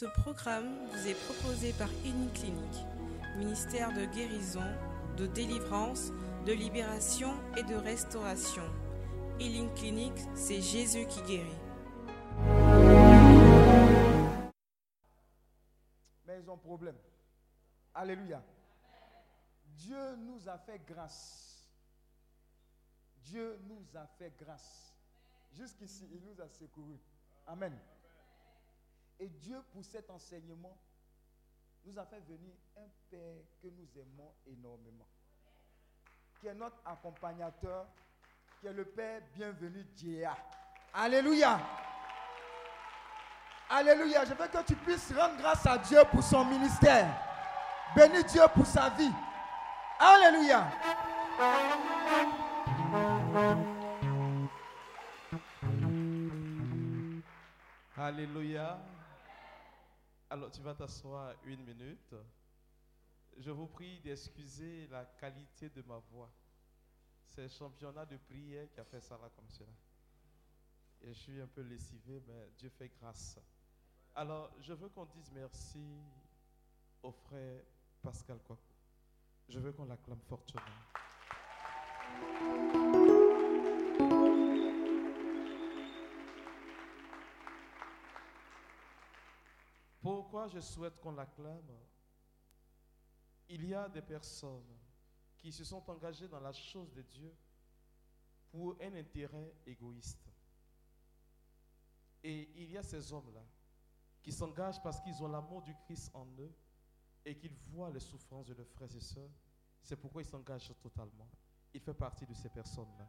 Ce programme vous est proposé par Clinique, ministère de guérison, de délivrance, de libération et de restauration. Healing Clinic, c'est Jésus qui guérit. Mais ils ont problème. Alléluia. Dieu nous a fait grâce. Dieu nous a fait grâce. Jusqu'ici, il nous a secourus. Amen. Et Dieu, pour cet enseignement, nous a fait venir un Père que nous aimons énormément, qui est notre accompagnateur, qui est le Père bienvenu Dieu. Alléluia. Alléluia. Je veux que tu puisses rendre grâce à Dieu pour son ministère. Bénis Dieu pour sa vie. Alléluia. Alléluia. Alors tu vas t'asseoir une minute. Je vous prie d'excuser la qualité de ma voix. C'est le championnat de prière qui a fait ça là comme cela. Et je suis un peu lessivé, mais Dieu fait grâce. Alors, je veux qu'on dise merci au frère Pascal Kwaku. Je veux qu'on l'acclame fortement. Pourquoi je souhaite qu'on l'acclame Il y a des personnes qui se sont engagées dans la chose de Dieu pour un intérêt égoïste. Et il y a ces hommes-là qui s'engagent parce qu'ils ont l'amour du Christ en eux et qu'ils voient les souffrances de leurs frères et sœurs. C'est pourquoi ils s'engagent totalement. Il fait partie de ces personnes-là.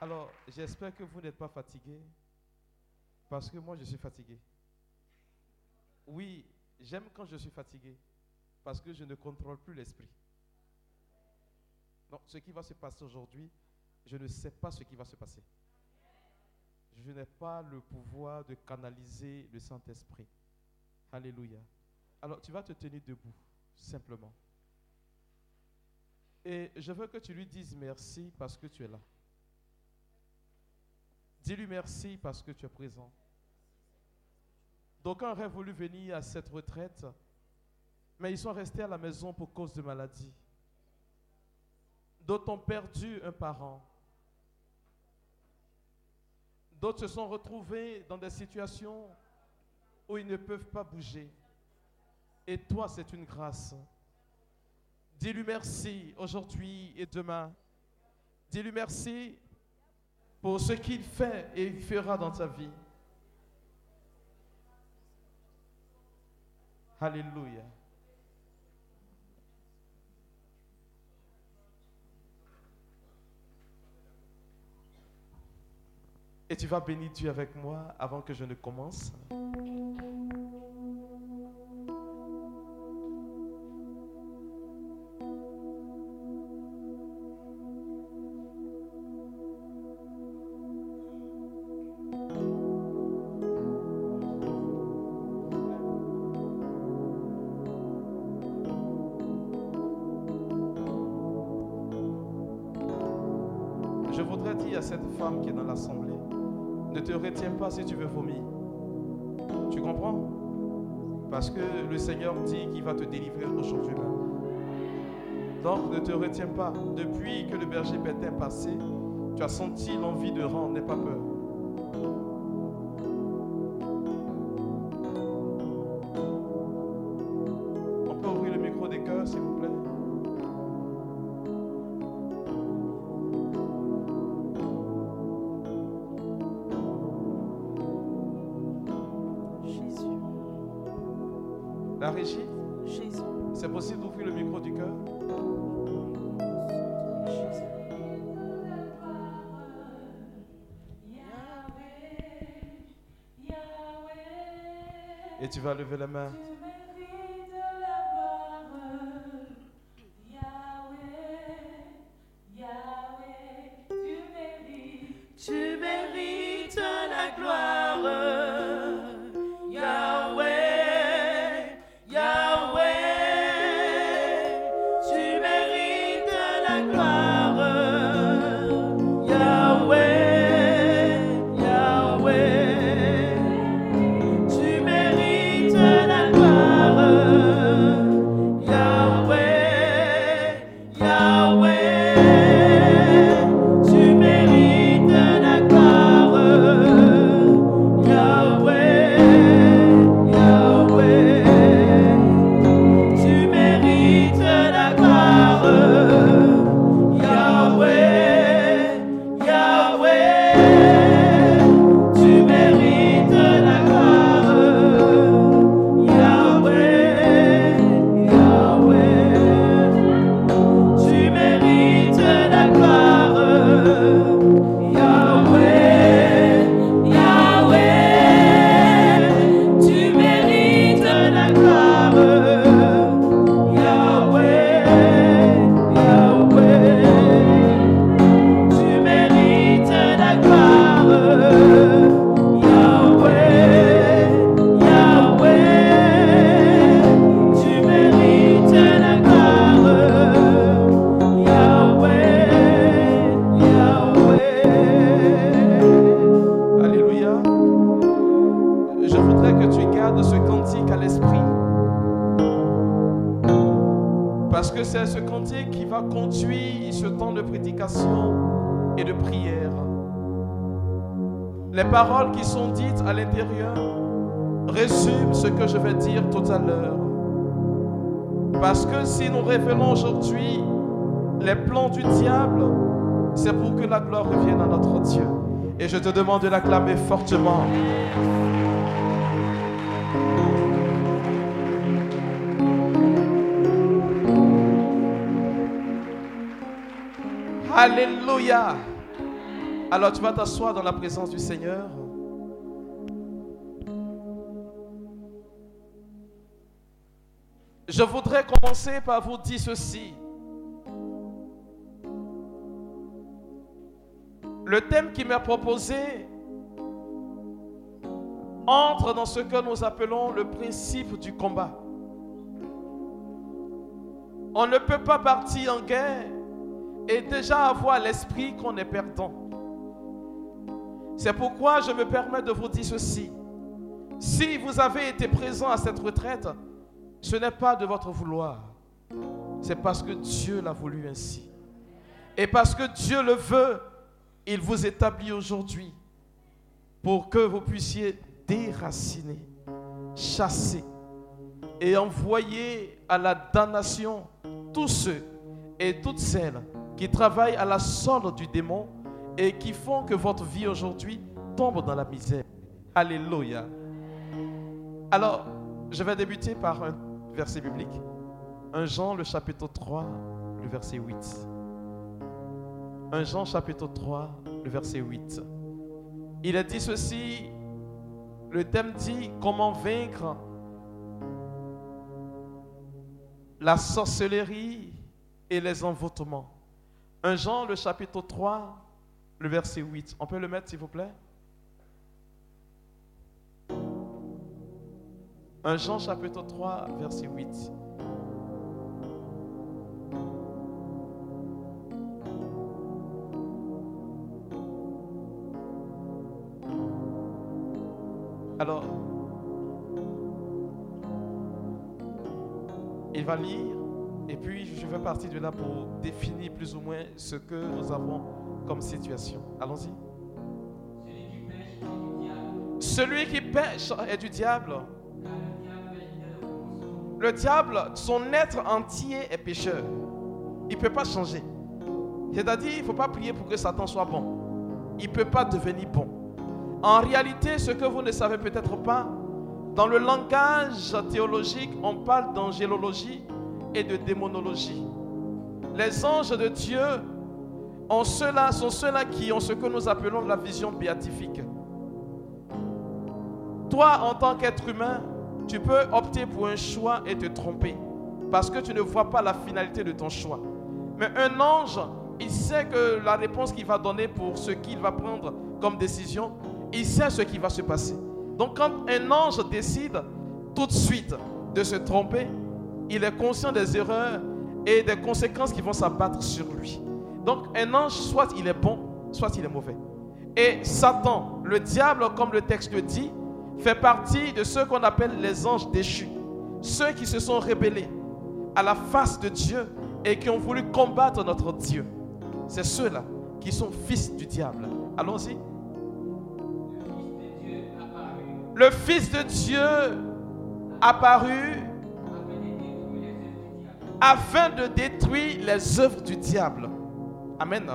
Alors, j'espère que vous n'êtes pas fatigué, parce que moi, je suis fatigué. Oui, j'aime quand je suis fatigué, parce que je ne contrôle plus l'esprit. Donc, ce qui va se passer aujourd'hui, je ne sais pas ce qui va se passer. Je n'ai pas le pouvoir de canaliser le Saint-Esprit. Alléluia. Alors, tu vas te tenir debout, simplement. Et je veux que tu lui dises merci parce que tu es là. Dis-lui merci parce que tu es présent. D'aucuns auraient voulu venir à cette retraite, mais ils sont restés à la maison pour cause de maladie. D'autres ont perdu un parent. D'autres se sont retrouvés dans des situations où ils ne peuvent pas bouger. Et toi, c'est une grâce. Dis-lui merci aujourd'hui et demain. Dis-lui merci pour ce qu'il fait et fera dans ta vie. Alléluia. Et tu vas bénir Dieu avec moi avant que je ne commence. Retiens pas si tu veux vomir. Tu comprends? Parce que le Seigneur dit qu'il va te délivrer aujourd'hui même. Donc ne te retiens pas. Depuis que le berger bête est passé, tu as senti l'envie de rendre, n'aie pas peur. Tu Parce que si nous révélons aujourd'hui les plans du diable, c'est pour que la gloire revienne à notre Dieu. Et je te demande de l'acclamer fortement. Alléluia. Alors tu vas t'asseoir dans la présence du Seigneur. Je voudrais commencer par vous dire ceci. Le thème qui m'est proposé entre dans ce que nous appelons le principe du combat. On ne peut pas partir en guerre et déjà avoir l'esprit qu'on est perdant. C'est pourquoi je me permets de vous dire ceci. Si vous avez été présent à cette retraite, ce n'est pas de votre vouloir. C'est parce que Dieu l'a voulu ainsi. Et parce que Dieu le veut, il vous établit aujourd'hui pour que vous puissiez déraciner, chasser et envoyer à la damnation tous ceux et toutes celles qui travaillent à la solde du démon et qui font que votre vie aujourd'hui tombe dans la misère. Alléluia. Alors, je vais débuter par un verset biblique. 1 Jean, le chapitre 3, le verset 8. 1 Jean chapitre 3, le verset 8. Il a dit ceci, le thème dit comment vaincre la sorcellerie et les envoûtements. 1 Jean le chapitre 3, le verset 8. On peut le mettre s'il vous plaît? 1 Jean chapitre 3, verset 8. Alors, il va lire et puis je vais partir de là pour définir plus ou moins ce que nous avons comme situation. Allons-y. Celui qui pêche est du diable. Le diable, son être entier est pécheur. Il ne peut pas changer. C'est-à-dire, il ne faut pas prier pour que Satan soit bon. Il ne peut pas devenir bon. En réalité, ce que vous ne savez peut-être pas, dans le langage théologique, on parle d'angélologie et de démonologie. Les anges de Dieu sont ceux-là qui ont ce que nous appelons la vision béatifique. Toi, en tant qu'être humain, tu peux opter pour un choix et te tromper parce que tu ne vois pas la finalité de ton choix. Mais un ange, il sait que la réponse qu'il va donner pour ce qu'il va prendre comme décision, il sait ce qui va se passer. Donc quand un ange décide tout de suite de se tromper, il est conscient des erreurs et des conséquences qui vont s'abattre sur lui. Donc un ange, soit il est bon, soit il est mauvais. Et Satan, le diable, comme le texte le dit, fait partie de ceux qu'on appelle les anges déchus. Ceux qui se sont rébellés à la face de Dieu et qui ont voulu combattre notre Dieu. C'est ceux-là qui sont fils du diable. Allons-y. Le Fils de Dieu apparu afin de détruire les œuvres du diable. Amen.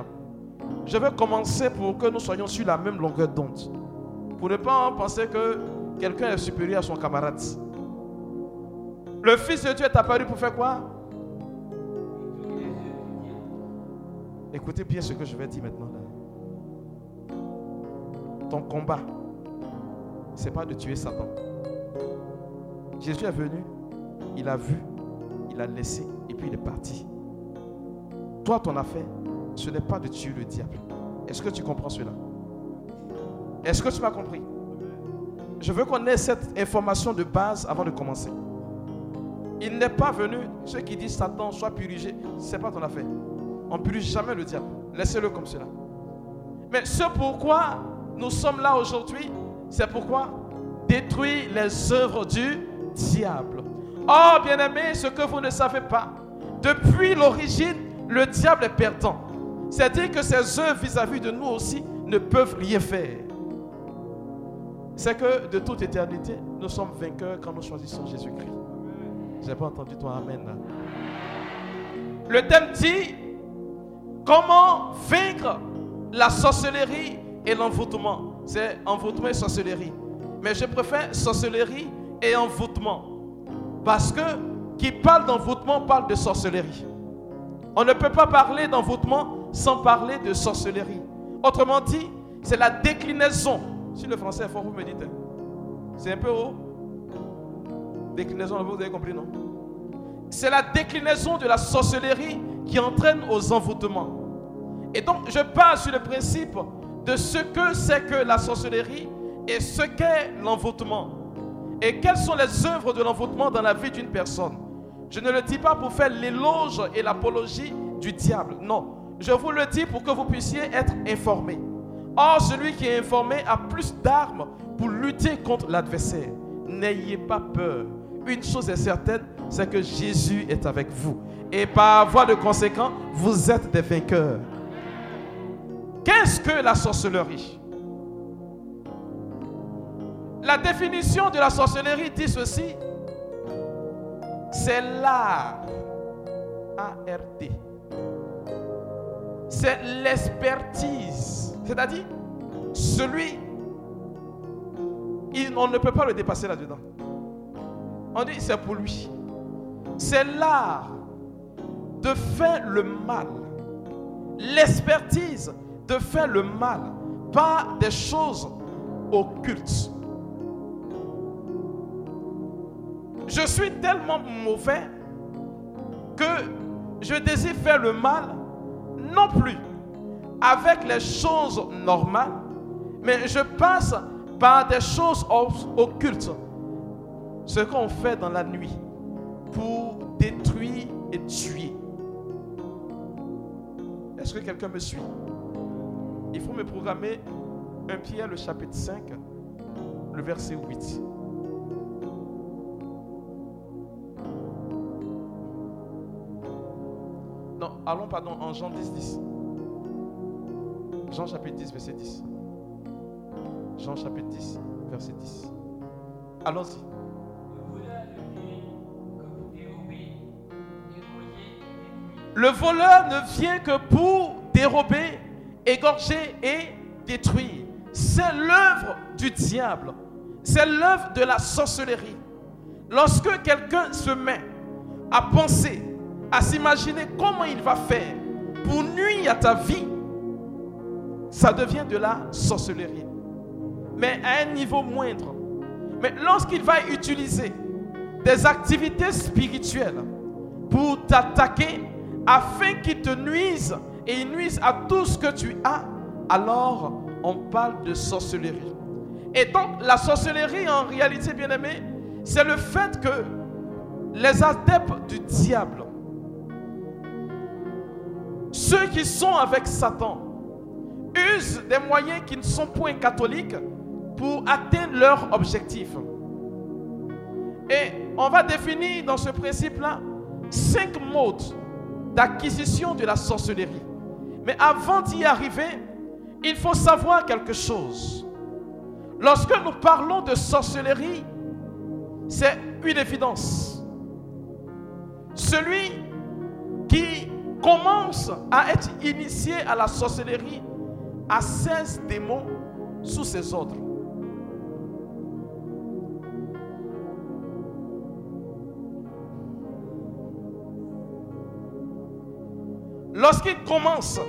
Je vais commencer pour que nous soyons sur la même longueur d'onde. Pour ne pas penser que quelqu'un est supérieur à son camarade. Le Fils de Dieu est apparu pour faire quoi? Écoutez bien ce que je vais dire maintenant. Ton combat, ce n'est pas de tuer Satan. Jésus est venu, il a vu, il a laissé et puis il est parti. Toi, ton affaire, ce n'est pas de tuer le diable. Est-ce que tu comprends cela? Est-ce que tu m'as compris? Je veux qu'on ait cette information de base avant de commencer. Il n'est pas venu, ceux qui disent Satan soit purgé, ce n'est pas ton affaire. On ne purge jamais le diable. Laissez-le comme cela. Mais ce pourquoi nous sommes là aujourd'hui, c'est pourquoi détruire les œuvres du diable. Oh, bien-aimé, ce que vous ne savez pas, depuis l'origine, le diable est perdant. C'est dire que ses œuvres vis-à-vis de nous aussi ne peuvent rien faire. C'est que de toute éternité, nous sommes vainqueurs quand nous choisissons Jésus-Christ. Je n'ai pas entendu ton Amen Le thème dit comment vaincre la sorcellerie et l'envoûtement? C'est envoûtement et sorcellerie. Mais je préfère sorcellerie et envoûtement. Parce que qui parle d'envoûtement parle de sorcellerie. On ne peut pas parler d'envoûtement sans parler de sorcellerie. Autrement dit, c'est la déclinaison. Si le français est fort, vous me dites. Hein. C'est un peu haut. Déclinaison, vous avez compris, non? C'est la déclinaison de la sorcellerie qui entraîne aux envoûtements. Et donc, je parle sur le principe de ce que c'est que la sorcellerie et ce qu'est l'envoûtement. Et quelles sont les œuvres de l'envoûtement dans la vie d'une personne? Je ne le dis pas pour faire l'éloge et l'apologie du diable. Non. Je vous le dis pour que vous puissiez être informés. Or, celui qui est informé a plus d'armes pour lutter contre l'adversaire. N'ayez pas peur. Une chose est certaine, c'est que Jésus est avec vous. Et par voie de conséquent, vous êtes des vainqueurs. Qu'est-ce que la sorcellerie? La définition de la sorcellerie dit ceci. C'est l'art. A-R-T. C'est l'expertise. C'est-à-dire, celui, on ne peut pas le dépasser là-dedans. On dit, c'est pour lui. C'est l'art de faire le mal. L'expertise de faire le mal par des choses occultes. Je suis tellement mauvais que je désire faire le mal non plus avec les choses normales, mais je passe par des choses occultes. Ce qu'on fait dans la nuit pour détruire et tuer. Est-ce que quelqu'un me suit? Il faut me programmer un Pierre le chapitre 5, le verset 8. Allons pardon en Jean 10, 10. Jean chapitre 10, verset 10. Jean chapitre 10, verset 10. Allons-y. Le voleur ne vient que pour dérober, égorger et détruire. C'est l'œuvre du diable. C'est l'œuvre de la sorcellerie. Lorsque quelqu'un se met à penser, à s'imaginer comment il va faire pour nuire à ta vie, ça devient de la sorcellerie. Mais à un niveau moindre. Mais lorsqu'il va utiliser des activités spirituelles pour t'attaquer afin qu'il te nuise et ils nuisent à tout ce que tu as, alors on parle de sorcellerie. Et donc la sorcellerie en réalité, bien aimé, c'est le fait que les adeptes du diable, ceux qui sont avec Satan, usent des moyens qui ne sont point catholiques pour atteindre leur objectif. Et on va définir dans ce principe-là cinq modes d'acquisition de la sorcellerie. Mais avant d'y arriver, il faut savoir quelque chose. Lorsque nous parlons de sorcellerie, c'est une évidence. Celui qui commence à être initié à la sorcellerie a 16 démons sous ses ordres. Lorsqu'il commence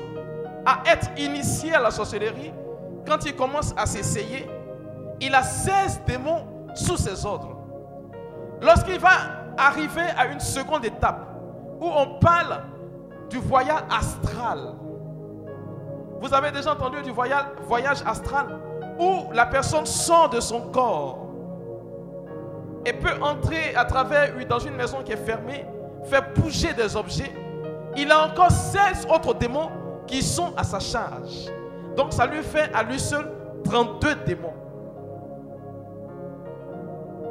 à être initié à la sorcellerie, quand il commence à s'essayer, il a 16 démons sous ses ordres. Lorsqu'il va arriver à une seconde étape où on parle du voyage astral, vous avez déjà entendu du voyage, astral où la personne sort de son corps et peut entrer à travers dans une maison qui est fermée, faire bouger des objets il a encore 16 autres démons qui sont à sa charge. Donc ça lui fait à lui seul 32 démons.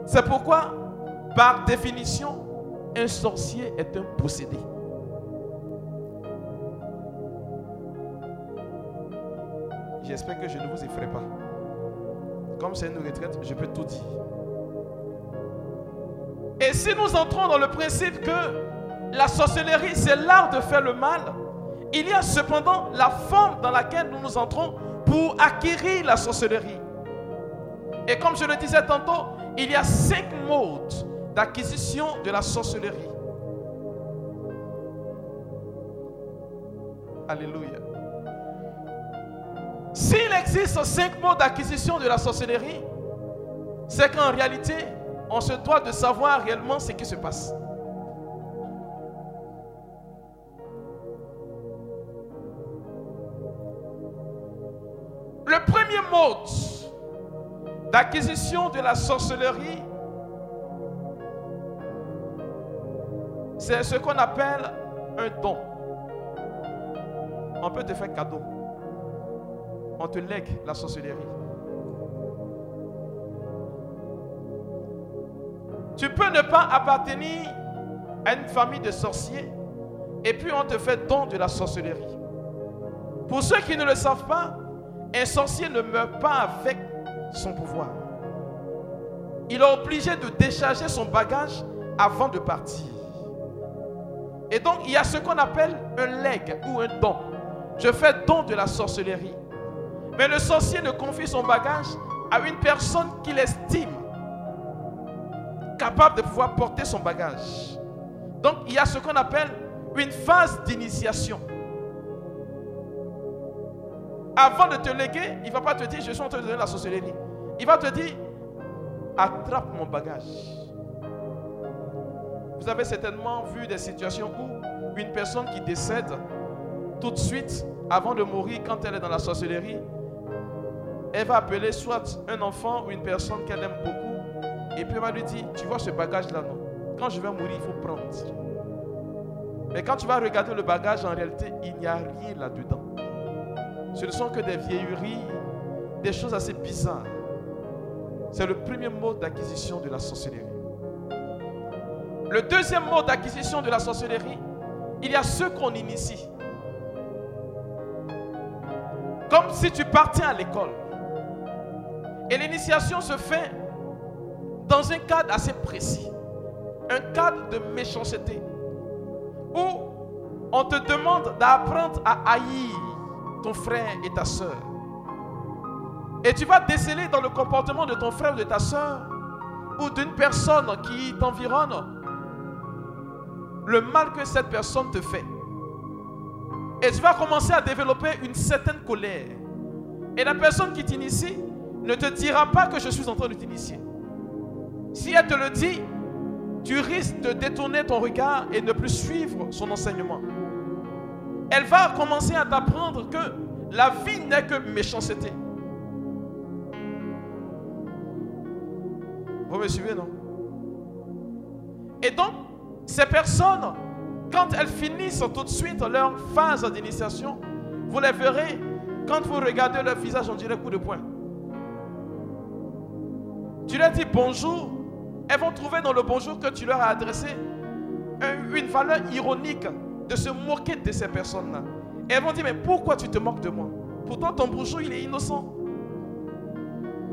C'est pourquoi, par définition, un sorcier est un possédé. J'espère que je ne vous effraie pas. Comme c'est une retraite, je peux tout dire. Et si nous entrons dans le principe que la sorcellerie, c'est l'art de faire le mal, il y a cependant la forme dans laquelle nous nous entrons pour acquérir la sorcellerie. Et comme je le disais tantôt, il y a cinq modes d'acquisition de la sorcellerie. Alléluia. S'il existe cinq modes d'acquisition de la sorcellerie, c'est qu'en réalité, on se doit de savoir réellement ce qui se passe. Le premier mode d'acquisition de la sorcellerie, c'est ce qu'on appelle un don. On peut te faire cadeau. On te lègue la sorcellerie. Tu peux ne pas appartenir à une famille de sorciers et puis on te fait don de la sorcellerie. Pour ceux qui ne le savent pas, un sorcier ne meurt pas avec son pouvoir. Il est obligé de décharger son bagage avant de partir. Et donc, il y a ce qu'on appelle un legs ou un don. Je fais don de la sorcellerie. Mais le sorcier ne confie son bagage à une personne qu'il estime capable de pouvoir porter son bagage. Donc, il y a ce qu'on appelle une phase d'initiation. Avant de te léguer, il ne va pas te dire, je suis en train de donner la sorcellerie. Il va te dire, attrape mon bagage. Vous avez certainement vu des situations où une personne qui décède tout de suite, avant de mourir, quand elle est dans la sorcellerie, elle va appeler soit un enfant ou une personne qu'elle aime beaucoup, et puis elle va lui dire, tu vois ce bagage-là, non? Quand je vais mourir, il faut prendre. Mais quand tu vas regarder le bagage, en réalité, il n'y a rien là-dedans. Ce ne sont que des vieilleries, des choses assez bizarres. C'est le premier mode d'acquisition de la sorcellerie. Le deuxième mode d'acquisition de la sorcellerie, il y a ceux qu'on initie. Comme si tu partais à l'école. Et l'initiation se fait dans un cadre assez précis. Un cadre de méchanceté. Où on te demande d'apprendre à haïr ton frère et ta soeur. Et tu vas déceler dans le comportement de ton frère ou de ta soeur ou d'une personne qui t'environne le mal que cette personne te fait. Et tu vas commencer à développer une certaine colère. Et la personne qui t'initie ne te dira pas que je suis en train de t'initier. Si elle te le dit, tu risques de détourner ton regard et ne plus suivre son enseignement elle va commencer à t'apprendre que la vie n'est que méchanceté. Vous me suivez, non? Et donc, ces personnes, quand elles finissent tout de suite leur phase d'initiation, vous les verrez, quand vous regardez leur visage, on dirait coup de poing. Tu leur dis bonjour, elles vont trouver dans le bonjour que tu leur as adressé une valeur ironique de se moquer de ces personnes-là. Elles vont dire, mais pourquoi tu te moques de moi? Pourtant, ton bonjour, il est innocent.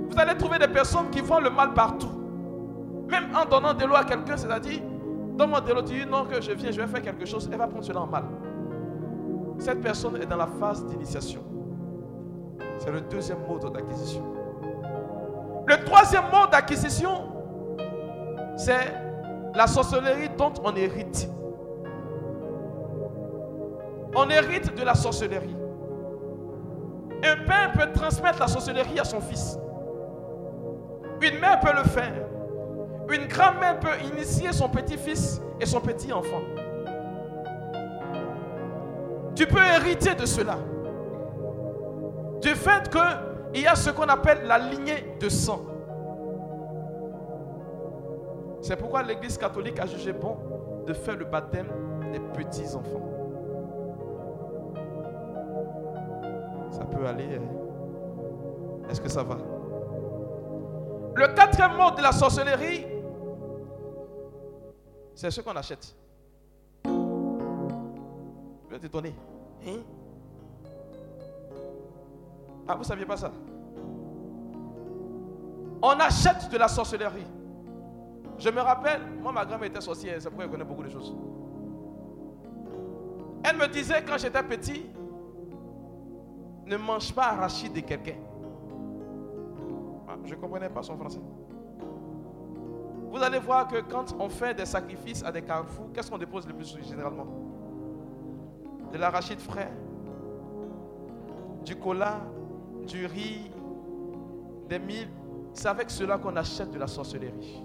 Vous allez trouver des personnes qui voient le mal partout. Même en donnant de l'eau à quelqu'un, c'est-à-dire, donne-moi de l'eau, tu dis non, que je viens, je vais faire quelque chose, elle va prendre cela en mal. Cette personne est dans la phase d'initiation. C'est le deuxième mode d'acquisition. Le troisième mode d'acquisition, c'est la sorcellerie dont on hérite. On hérite de la sorcellerie. Un père peut transmettre la sorcellerie à son fils. Une mère peut le faire. Une grand-mère peut initier son petit-fils et son petit-enfant. Tu peux hériter de cela. Du fait qu'il y a ce qu'on appelle la lignée de sang. C'est pourquoi l'Église catholique a jugé bon de faire le baptême des petits-enfants. Ça peut aller. Hein. Est-ce que ça va? Le quatrième mot de la sorcellerie, c'est ce qu'on achète. Je vais te donner. Hein? Ah, vous ne saviez pas ça? On achète de la sorcellerie. Je me rappelle, moi, ma grand-mère était sorcière, c'est pourquoi elle connaît beaucoup de choses. Elle me disait quand j'étais petit, ne mange pas arachide de quelqu'un. Ah, je ne comprenais pas son français. Vous allez voir que quand on fait des sacrifices à des carrefours, qu'est-ce qu'on dépose le plus généralement? De l'arachide frais, du cola, du riz, des mille. C'est avec cela qu'on achète de la sorcellerie.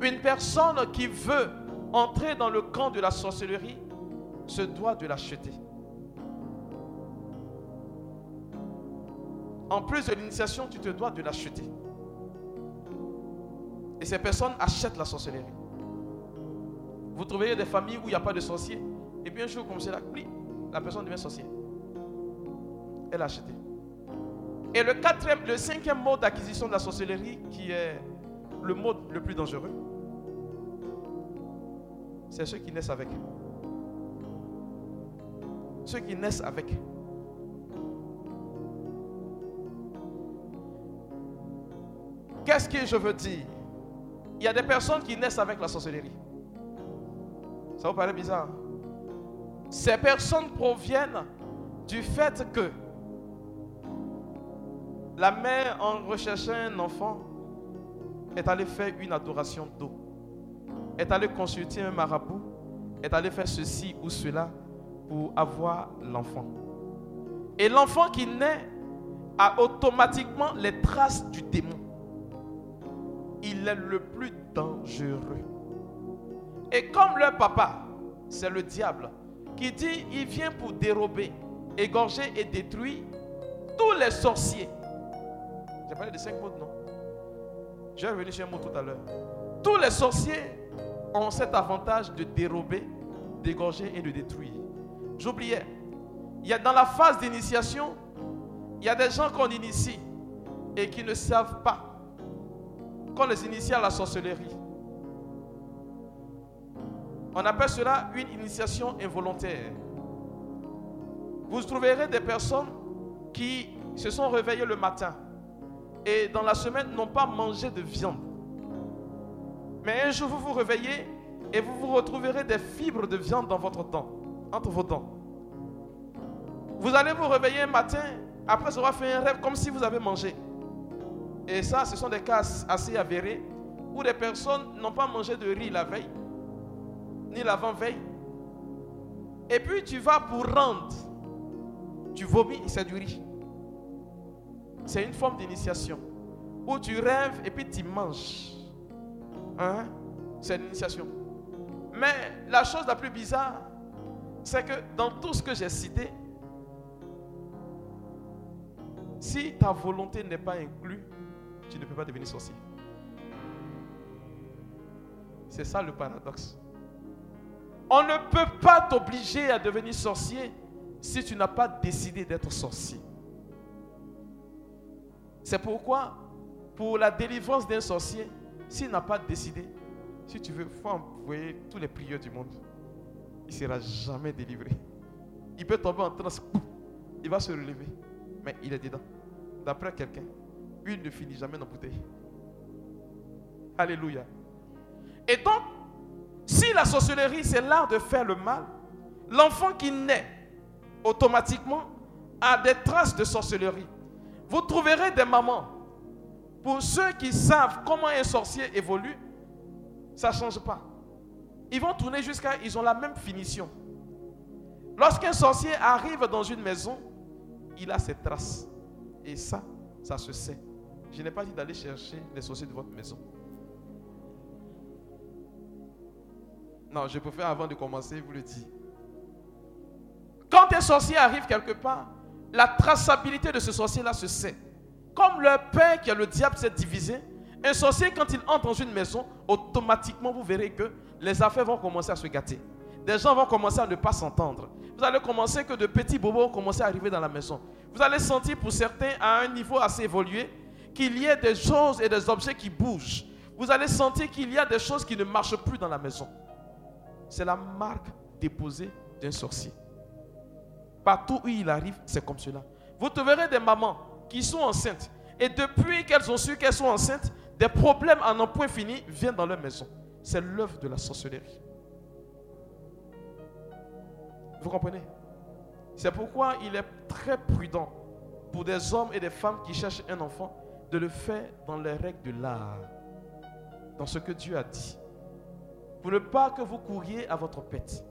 Une personne qui veut entrer dans le camp de la sorcellerie se doit de l'acheter. En plus de l'initiation, tu te dois de l'acheter. Et ces personnes achètent la sorcellerie. Vous trouverez des familles où il n'y a pas de sorcier. Et puis un jour, comme c'est là, la personne devient sorcier. Elle a acheté. Et le quatrième, le cinquième mode d'acquisition de la sorcellerie, qui est le mode le plus dangereux, c'est ceux qui naissent avec. Ceux qui naissent avec. Qu'est-ce que je veux dire? Il y a des personnes qui naissent avec la sorcellerie. Ça vous paraît bizarre Ces personnes proviennent du fait que la mère, en recherchant un enfant, est allée faire une adoration d'eau. Est allée consulter un marabout. Est allée faire ceci ou cela pour avoir l'enfant. Et l'enfant qui naît a automatiquement les traces du démon. Il est le plus dangereux. Et comme leur papa, c'est le diable, qui dit, il vient pour dérober, égorger et détruire tous les sorciers. J'ai parlé de cinq mots, non J'ai revenu sur un mot tout à l'heure. Tous les sorciers ont cet avantage de dérober, d'égorger et de détruire. J'oubliais. Il y a dans la phase d'initiation, il y a des gens qu'on initie et qui ne savent pas qu'on les initie à la sorcellerie. On appelle cela une initiation involontaire. Vous trouverez des personnes qui se sont réveillées le matin et dans la semaine n'ont pas mangé de viande. Mais un jour vous vous réveillez et vous vous retrouverez des fibres de viande dans votre dent, entre vos dents. Vous allez vous réveiller un matin après avoir fait un rêve comme si vous avez mangé. Et ça, ce sont des cas assez avérés où des personnes n'ont pas mangé de riz la veille, ni l'avant-veille. Et puis tu vas pour rendre. Tu vomis, c'est du riz. C'est une forme d'initiation. Où tu rêves et puis tu manges. Hein? C'est l'initiation. Mais la chose la plus bizarre, c'est que dans tout ce que j'ai cité, si ta volonté n'est pas inclue, tu ne peux pas devenir sorcier. C'est ça le paradoxe. On ne peut pas t'obliger à devenir sorcier si tu n'as pas décidé d'être sorcier. C'est pourquoi, pour la délivrance d'un sorcier, s'il n'a pas décidé, si tu veux, faut envoyer tous les prières du monde. Il ne sera jamais délivré. Il peut tomber en transe, il va se relever, mais il est dedans. D'après quelqu'un, une ne finit jamais dans bouteille. Alléluia. Et donc, si la sorcellerie, c'est l'art de faire le mal, l'enfant qui naît automatiquement a des traces de sorcellerie. Vous trouverez des mamans. Pour ceux qui savent comment un sorcier évolue, ça ne change pas. Ils vont tourner jusqu'à... Ils ont la même finition. Lorsqu'un sorcier arrive dans une maison, il a ses traces. Et ça, ça se sait. Je n'ai pas dit d'aller chercher les sorciers de votre maison. Non, je préfère avant de commencer vous le dire. Quand un sorcier arrive quelque part, la traçabilité de ce sorcier-là se sait. Comme leur père qui a le diable s'est divisé, un sorcier, quand il entre dans une maison, automatiquement, vous verrez que les affaires vont commencer à se gâter. Des gens vont commencer à ne pas s'entendre. Vous allez commencer que de petits bobos vont commencer à arriver dans la maison. Vous allez sentir pour certains, à un niveau assez évolué, qu'il y ait des choses et des objets qui bougent. Vous allez sentir qu'il y a des choses qui ne marchent plus dans la maison. C'est la marque déposée d'un sorcier. Partout où il arrive, c'est comme cela. Vous trouverez des mamans qui sont enceintes. Et depuis qu'elles ont su qu'elles sont enceintes, des problèmes en un point fini viennent dans leur maison. C'est l'œuvre de la sorcellerie. Vous comprenez? C'est pourquoi il est très prudent pour des hommes et des femmes qui cherchent un enfant de le faire dans les règles de l'art, dans ce que Dieu a dit, pour ne pas que vous couriez à votre pète.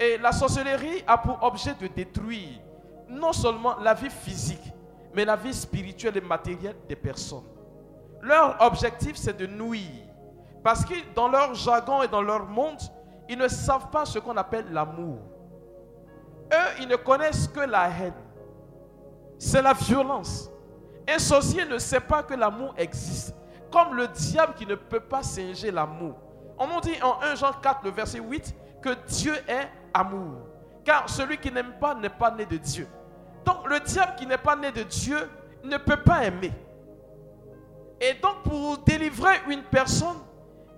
Et la sorcellerie a pour objet de détruire non seulement la vie physique, mais la vie spirituelle et matérielle des personnes. Leur objectif, c'est de nuire. Parce que dans leur jargon et dans leur monde, ils ne savent pas ce qu'on appelle l'amour. Eux, ils ne connaissent que la haine. C'est la violence. Un sorcier ne sait pas que l'amour existe. Comme le diable qui ne peut pas singer l'amour. On nous dit en 1 Jean 4, le verset 8, que Dieu est amour. Car celui qui n'aime pas n'est pas né de Dieu. Donc le diable qui n'est pas né de Dieu ne peut pas aimer. Et donc pour délivrer une personne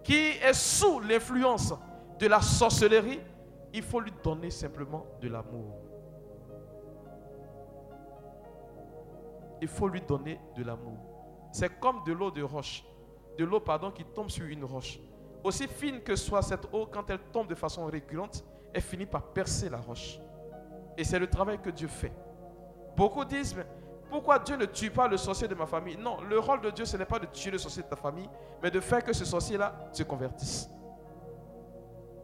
qui est sous l'influence de la sorcellerie, il faut lui donner simplement de l'amour. Il faut lui donner de l'amour. C'est comme de l'eau de roche. De l'eau, pardon, qui tombe sur une roche. Aussi fine que soit cette eau, quand elle tombe de façon récurrente, elle finit par percer la roche. Et c'est le travail que Dieu fait. Beaucoup disent, pourquoi Dieu ne tue pas le sorcier de ma famille? Non, le rôle de Dieu, ce n'est pas de tuer le sorcier de ta famille, mais de faire que ce sorcier-là se convertisse.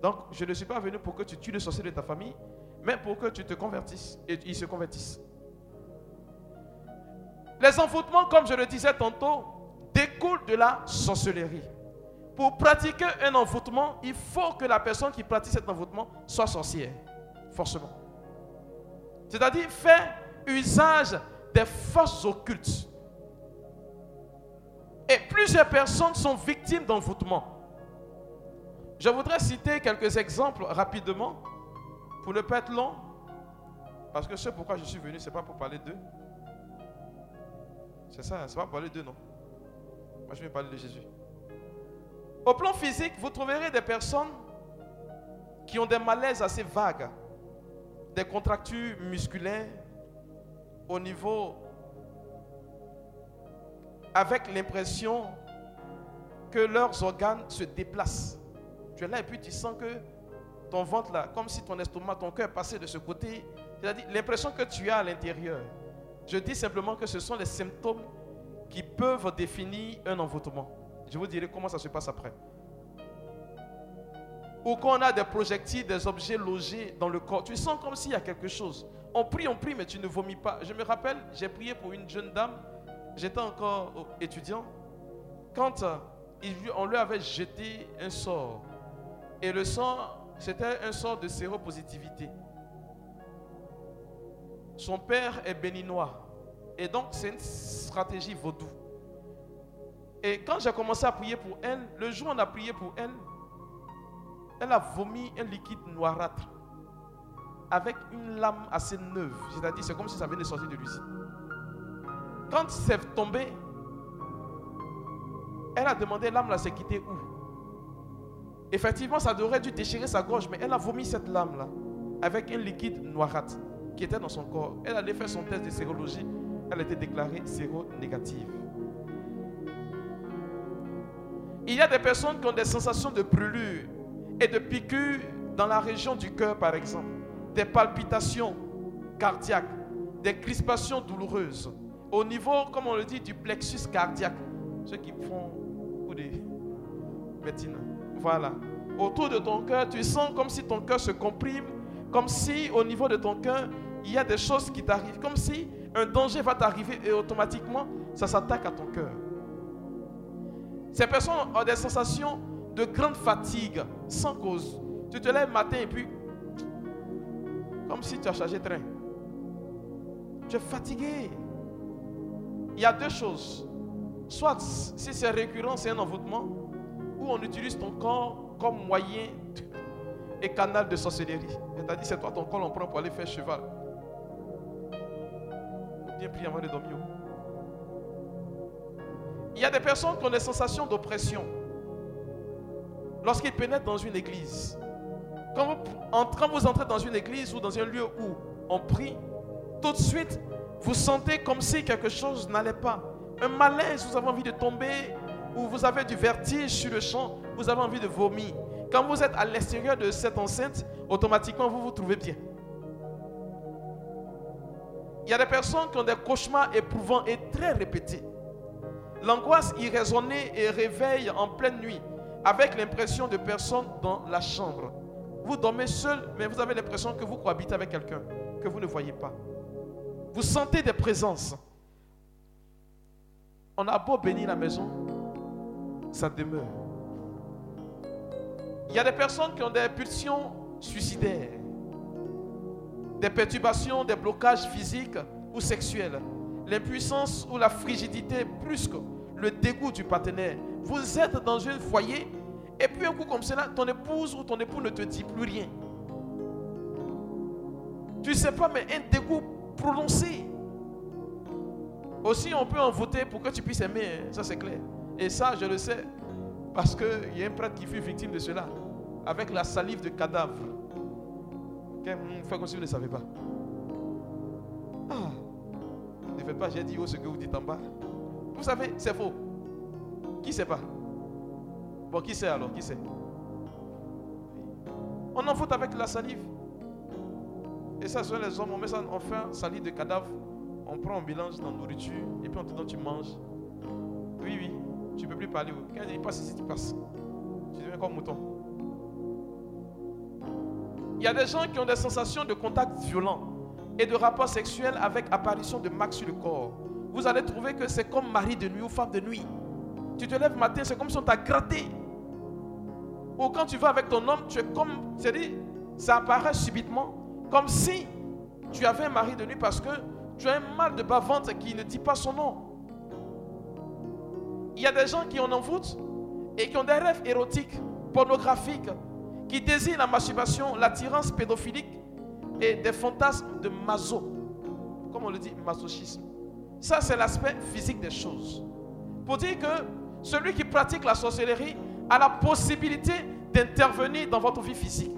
Donc, je ne suis pas venu pour que tu tues le sorcier de ta famille, mais pour que tu te convertisses et il se convertisse. Les envoûtements, comme je le disais tantôt, découlent de la sorcellerie. Pour pratiquer un envoûtement, il faut que la personne qui pratique cet envoûtement soit sorcière, forcément. C'est-à-dire faire usage des forces occultes. Et plusieurs personnes sont victimes d'envoûtement. Je voudrais citer quelques exemples rapidement pour ne pas être long. Parce que ce pourquoi je suis venu, ce n'est pas pour parler d'eux. C'est ça, c'est pas pour parler d'eux, non. Moi, je vais parler de Jésus. Au plan physique, vous trouverez des personnes qui ont des malaises assez vagues, des contractures musculaires au niveau avec l'impression que leurs organes se déplacent. Tu es là et puis tu sens que ton ventre là, comme si ton estomac, ton cœur passait de ce côté. C'est-à-dire l'impression que tu as à l'intérieur. Je dis simplement que ce sont les symptômes qui peuvent définir un envoûtement. Je vous dirai comment ça se passe après. Ou quand on a des projectiles, des objets logés dans le corps, tu sens comme s'il y a quelque chose. On prie, on prie, mais tu ne vomis pas. Je me rappelle, j'ai prié pour une jeune dame, j'étais encore étudiant, quand euh, on lui avait jeté un sort. Et le sort, c'était un sort de séropositivité. Son père est béninois. Et donc, c'est une stratégie vaudou. Et quand j'ai commencé à prier pour elle, le jour où on a prié pour elle, elle a vomi un liquide noirâtre avec une lame assez neuve. C'est-à-dire, c'est comme si ça venait de sortir de l'usine. Quand c'est tombé, elle a demandé l'âme là s'est quittée où? Effectivement, ça aurait dû déchirer sa gorge, mais elle a vomi cette lame là avec un liquide noirâtre qui était dans son corps. Elle allait faire son test de sérologie. Elle était déclarée séro-négative. Il y a des personnes qui ont des sensations de brûlure et de piqûres dans la région du cœur, par exemple. Des palpitations cardiaques, des crispations douloureuses. Au niveau, comme on le dit, du plexus cardiaque. Ceux qui font beaucoup de médecine. Voilà. Autour de ton cœur, tu sens comme si ton cœur se comprime, comme si au niveau de ton cœur, il y a des choses qui t'arrivent, comme si un danger va t'arriver et automatiquement, ça s'attaque à ton cœur. Ces personnes ont des sensations de grande fatigue sans cause. Tu te lèves matin et puis, comme si tu as chargé train. Tu es fatigué. Il y a deux choses. Soit si c'est récurrent, c'est un envoûtement, ou on utilise ton corps comme moyen et canal de sorcellerie. C'est-à-dire, c'est toi ton corps, on prend pour aller faire cheval bien prier avant de dormir. Il y a des personnes qui ont des sensations d'oppression. Lorsqu'ils pénètrent dans une église, quand vous, entrez dans une église ou dans un lieu où on prie, tout de suite, Vous sentez comme si quelque chose n'allait pas. Un malaise, vous avez envie de tomber, ou vous avez du vertige sur le champ, vous avez envie de vomir. Quand vous êtes à l'extérieur de cette enceinte, automatiquement vous vous trouvez bien. Il y a des personnes qui ont des cauchemars éprouvants et très répétés. L'angoisse irraisonnée et réveille en pleine nuit avec l'impression de personnes dans la chambre. Vous dormez seul, mais vous avez l'impression que vous cohabitez avec quelqu'un que vous ne voyez pas. Vous sentez des présences. On a beau bénir la maison, ça demeure. Il y a des personnes qui ont des pulsions suicidaires, des perturbations, des blocages physiques ou sexuels, l'impuissance ou la frigidité brusque, le dégoût du partenaire. Vous êtes dans un foyer et puis un coup comme cela, ton épouse ou ton époux ne te dit plus rien. Tu ne sais pas, mais un dégoût prononcé. Aussi, on peut en voter pour que tu puisses aimer, hein. ça c'est clair. Et ça, je le sais, parce qu'il y a un prêtre qui fut victime de cela, avec la salive de cadavre. Fait comme si vous ne savez pas. Ah, ne faites pas, j'ai dit oh, ce que vous dites en bas. Vous savez, c'est faux. Qui sait pas? Bon, qui sait alors? Qui sait? On en fout avec la salive. Et ça, sont les hommes, on met ça, on fait salive de cadavre, on prend un mélange dans la nourriture, et puis on te donne, tu manges. Oui, oui, tu ne peux plus parler. Quand il passe ici, tu passes. Tu deviens comme mouton. Il y a des gens qui ont des sensations de contact violent et de rapport sexuel avec apparition de marques sur le corps. Vous allez trouver que c'est comme mari de nuit ou femme de nuit. Tu te lèves matin, c'est comme si on t'a gratté. Ou quand tu vas avec ton homme, tu es comme, c'est-à-dire, ça apparaît subitement, comme si tu avais un mari de nuit parce que tu as un mal de bas-ventre qui ne dit pas son nom. Il y a des gens qui en envoûtent et qui ont des rêves érotiques, pornographiques, qui désirent la masturbation, l'attirance pédophilique et des fantasmes de maso. Comme on le dit, masochisme. Ça, c'est l'aspect physique des choses. Pour dire que celui qui pratique la sorcellerie a la possibilité d'intervenir dans votre vie physique.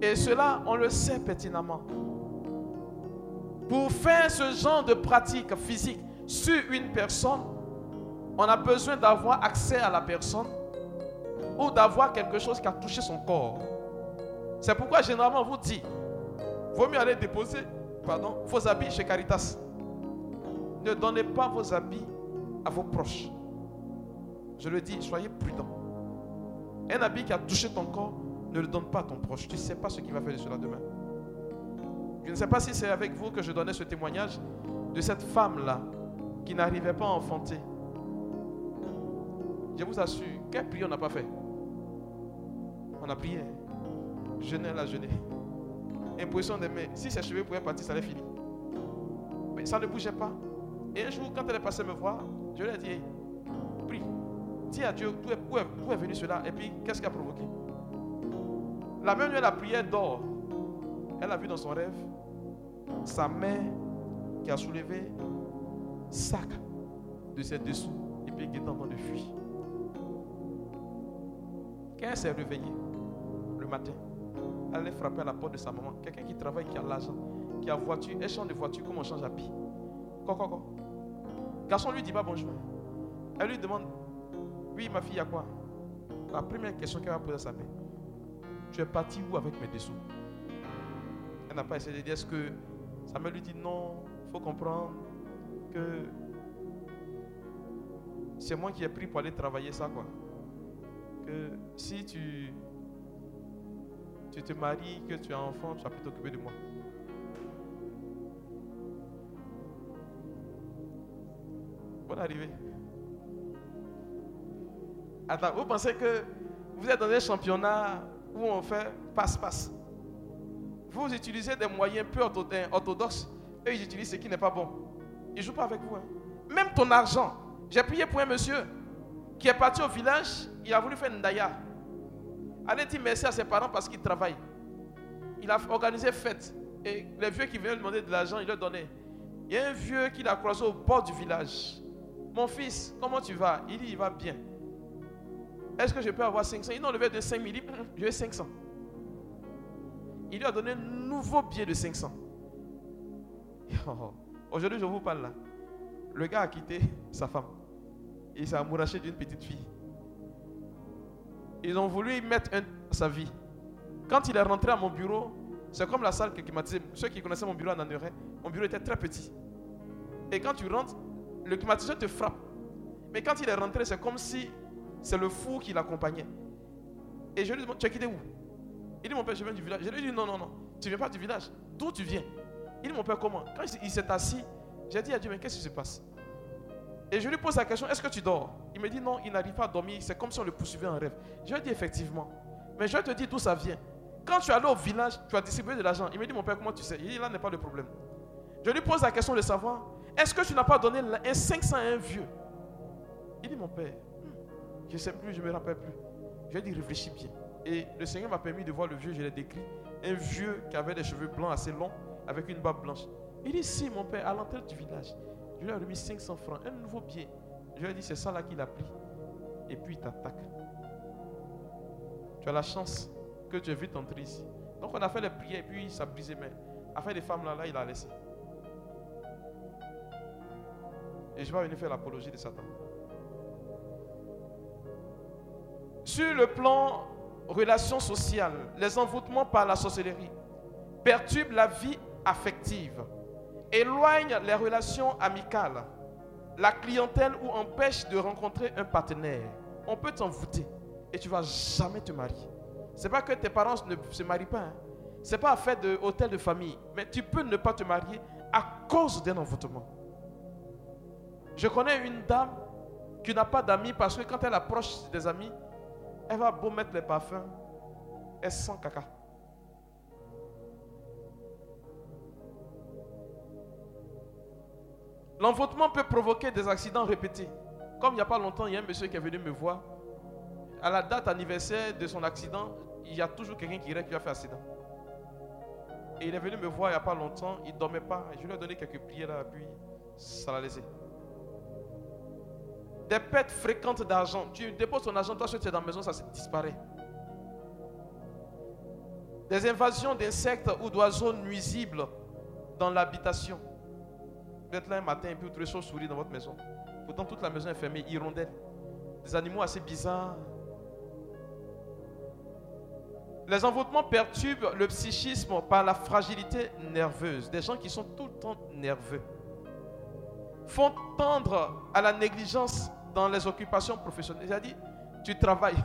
Et cela, on le sait pertinemment. Pour faire ce genre de pratique physique sur une personne, on a besoin d'avoir accès à la personne ou d'avoir quelque chose qui a touché son corps. C'est pourquoi généralement on vous dit, vaut mieux aller déposer pardon, vos habits chez Caritas. Ne donnez pas vos habits à vos proches. Je le dis, soyez prudents. Un habit qui a touché ton corps, ne le donne pas à ton proche. Tu ne sais pas ce qu'il va faire de cela demain. Je ne sais pas si c'est avec vous que je donnais ce témoignage de cette femme-là qui n'arrivait pas à enfanter. Je vous assure, quelle prière on n'a pas fait? On a prié. Jeûner la jeûner. Imposition des mains. Si ses cheveux pouvaient partir, ça allait finir. Mais ça ne bougeait pas. Et un jour, quand elle est passée me voir, je lui ai dit, prie, dis à Dieu où est, venu cela? Et puis qu'est-ce qui a provoqué? La même nuit, la prière dort. Elle a vu dans son rêve sa mère qui a soulevé sac de ses dessous et puis qui est en train de fuir. Quand elle s'est réveillée le matin, allait frapper à la porte de sa maman. Quelqu'un qui travaille, qui a l'argent, qui a voiture, elle change de voiture comme on change à pied. Quoi, quoi. Garçon lui dit pas bonjour. Elle lui demande Oui, ma fille, il y a quoi? La première question qu'elle va poser à sa mère Tu es parti où avec mes dessous? Elle n'a pas essayé de dire Est-ce que sa mère lui dit Non, il faut comprendre que c'est moi qui ai pris pour aller travailler ça, quoi. Que si tu, tu te maries, que tu as enfant, tu vas plus t'occuper de moi. Bonne arrivée. Attends, vous pensez que vous êtes dans un championnat où on fait passe-passe. Vous utilisez des moyens peu orthodoxes et ils utilisent ce qui n'est pas bon. Ils ne jouent pas avec vous. Hein. Même ton argent. J'ai prié pour un monsieur qui est parti au village, il a voulu faire une daya. Allez dire merci à ses parents parce qu'ils travaillent. Il a organisé fête. Et les vieux qui venaient lui demander de l'argent, il leur donnait. Il y a un vieux qui l'a croisé au bord du village. Mon fils, comment tu vas? Il dit, il va bien. Est-ce que je peux avoir 500 Il verre de 5 000, je veux 500. Il lui a donné nouveau billet de 500. Aujourd'hui, je vous parle là. Le gars a quitté sa femme. Il s'est amouraché d'une petite fille. Ils ont voulu y mettre un, sa vie. Quand il est rentré à mon bureau, c'est comme la salle qui climatisée. Ceux qui connaissaient mon bureau en Anuret, mon bureau était très petit. Et quand tu rentres, le climatiseur te frappe. Mais quand il est rentré, c'est comme si c'est le fou qui l'accompagnait. Et je lui dis, tu as quitté où? Il dit, mon père, je viens du village. Je lui dis, non, non, non, tu viens pas du village. D'où tu viens? Il dit, mon père, comment? Quand il s'est assis, j'ai dit à Dieu, mais qu'est-ce qui se passe? Et je lui pose la question, est-ce que tu dors? Il me dit, non, il n'arrive pas à dormir. C'est comme si on le poursuivait en rêve. Je lui dit, effectivement. Mais je te dire d'où ça vient. Quand tu es allé au village, tu as distribué de l'argent. Il me dit, mon père, comment tu sais? Il dit, là n'est pas le problème. Je lui pose la question de savoir, est-ce que tu n'as pas donné un 500 à un vieux? Il dit, mon père, hmm, je ne sais plus, je ne me rappelle plus. Je lui ai dit, réfléchis bien. Et le Seigneur m'a permis de voir le vieux, je l'ai décrit. Un vieux qui avait des cheveux blancs assez longs, avec une barbe blanche. Il dit, si, mon père, à l'entrée du village, je lui ai remis 500 francs, un nouveau billet. Je lui ai dit, c'est ça là qu'il a pris. Et puis il t'attaque. Tu as la chance que es vite entré ici. Donc on a fait les prières et puis ça a brisé. Mais afin des femmes là, là, il a laissé. Et je vais venir faire l'apologie de Satan. Sur le plan relation sociale, les envoûtements par la sorcellerie perturbent la vie affective, éloignent les relations amicales, la clientèle ou empêchent de rencontrer un partenaire. On peut t'envoûter et tu ne vas jamais te marier. Ce n'est pas que tes parents ne se marient pas. Hein. Ce n'est pas fait de hôtel de famille. Mais tu peux ne pas te marier à cause d'un envoûtement. Je connais une dame qui n'a pas d'amis parce que quand elle approche des amis, elle va beau mettre les parfums, elle sent caca. L'envoûtement peut provoquer des accidents répétés. Comme il n'y a pas longtemps, il y a un monsieur qui est venu me voir. À la date anniversaire de son accident, il y a toujours quelqu'un qui qui a fait accident. Et il est venu me voir il n'y a pas longtemps, il ne dormait pas. Je lui ai donné quelques prières là, puis ça l'a laissé. Des pertes fréquentes d'argent. Tu déposes ton argent, toi, tu es dans la maison, ça disparaît. Des invasions d'insectes ou d'oiseaux nuisibles dans l'habitation. Vous êtes là un matin et puis vous trouvez souris dans votre maison. Pourtant, toute la maison est fermée, hirondelles. Des animaux assez bizarres. Les envoûtements perturbent le psychisme par la fragilité nerveuse. Des gens qui sont tout le temps nerveux font tendre à la négligence dans les occupations professionnelles. Dit, tu travailles.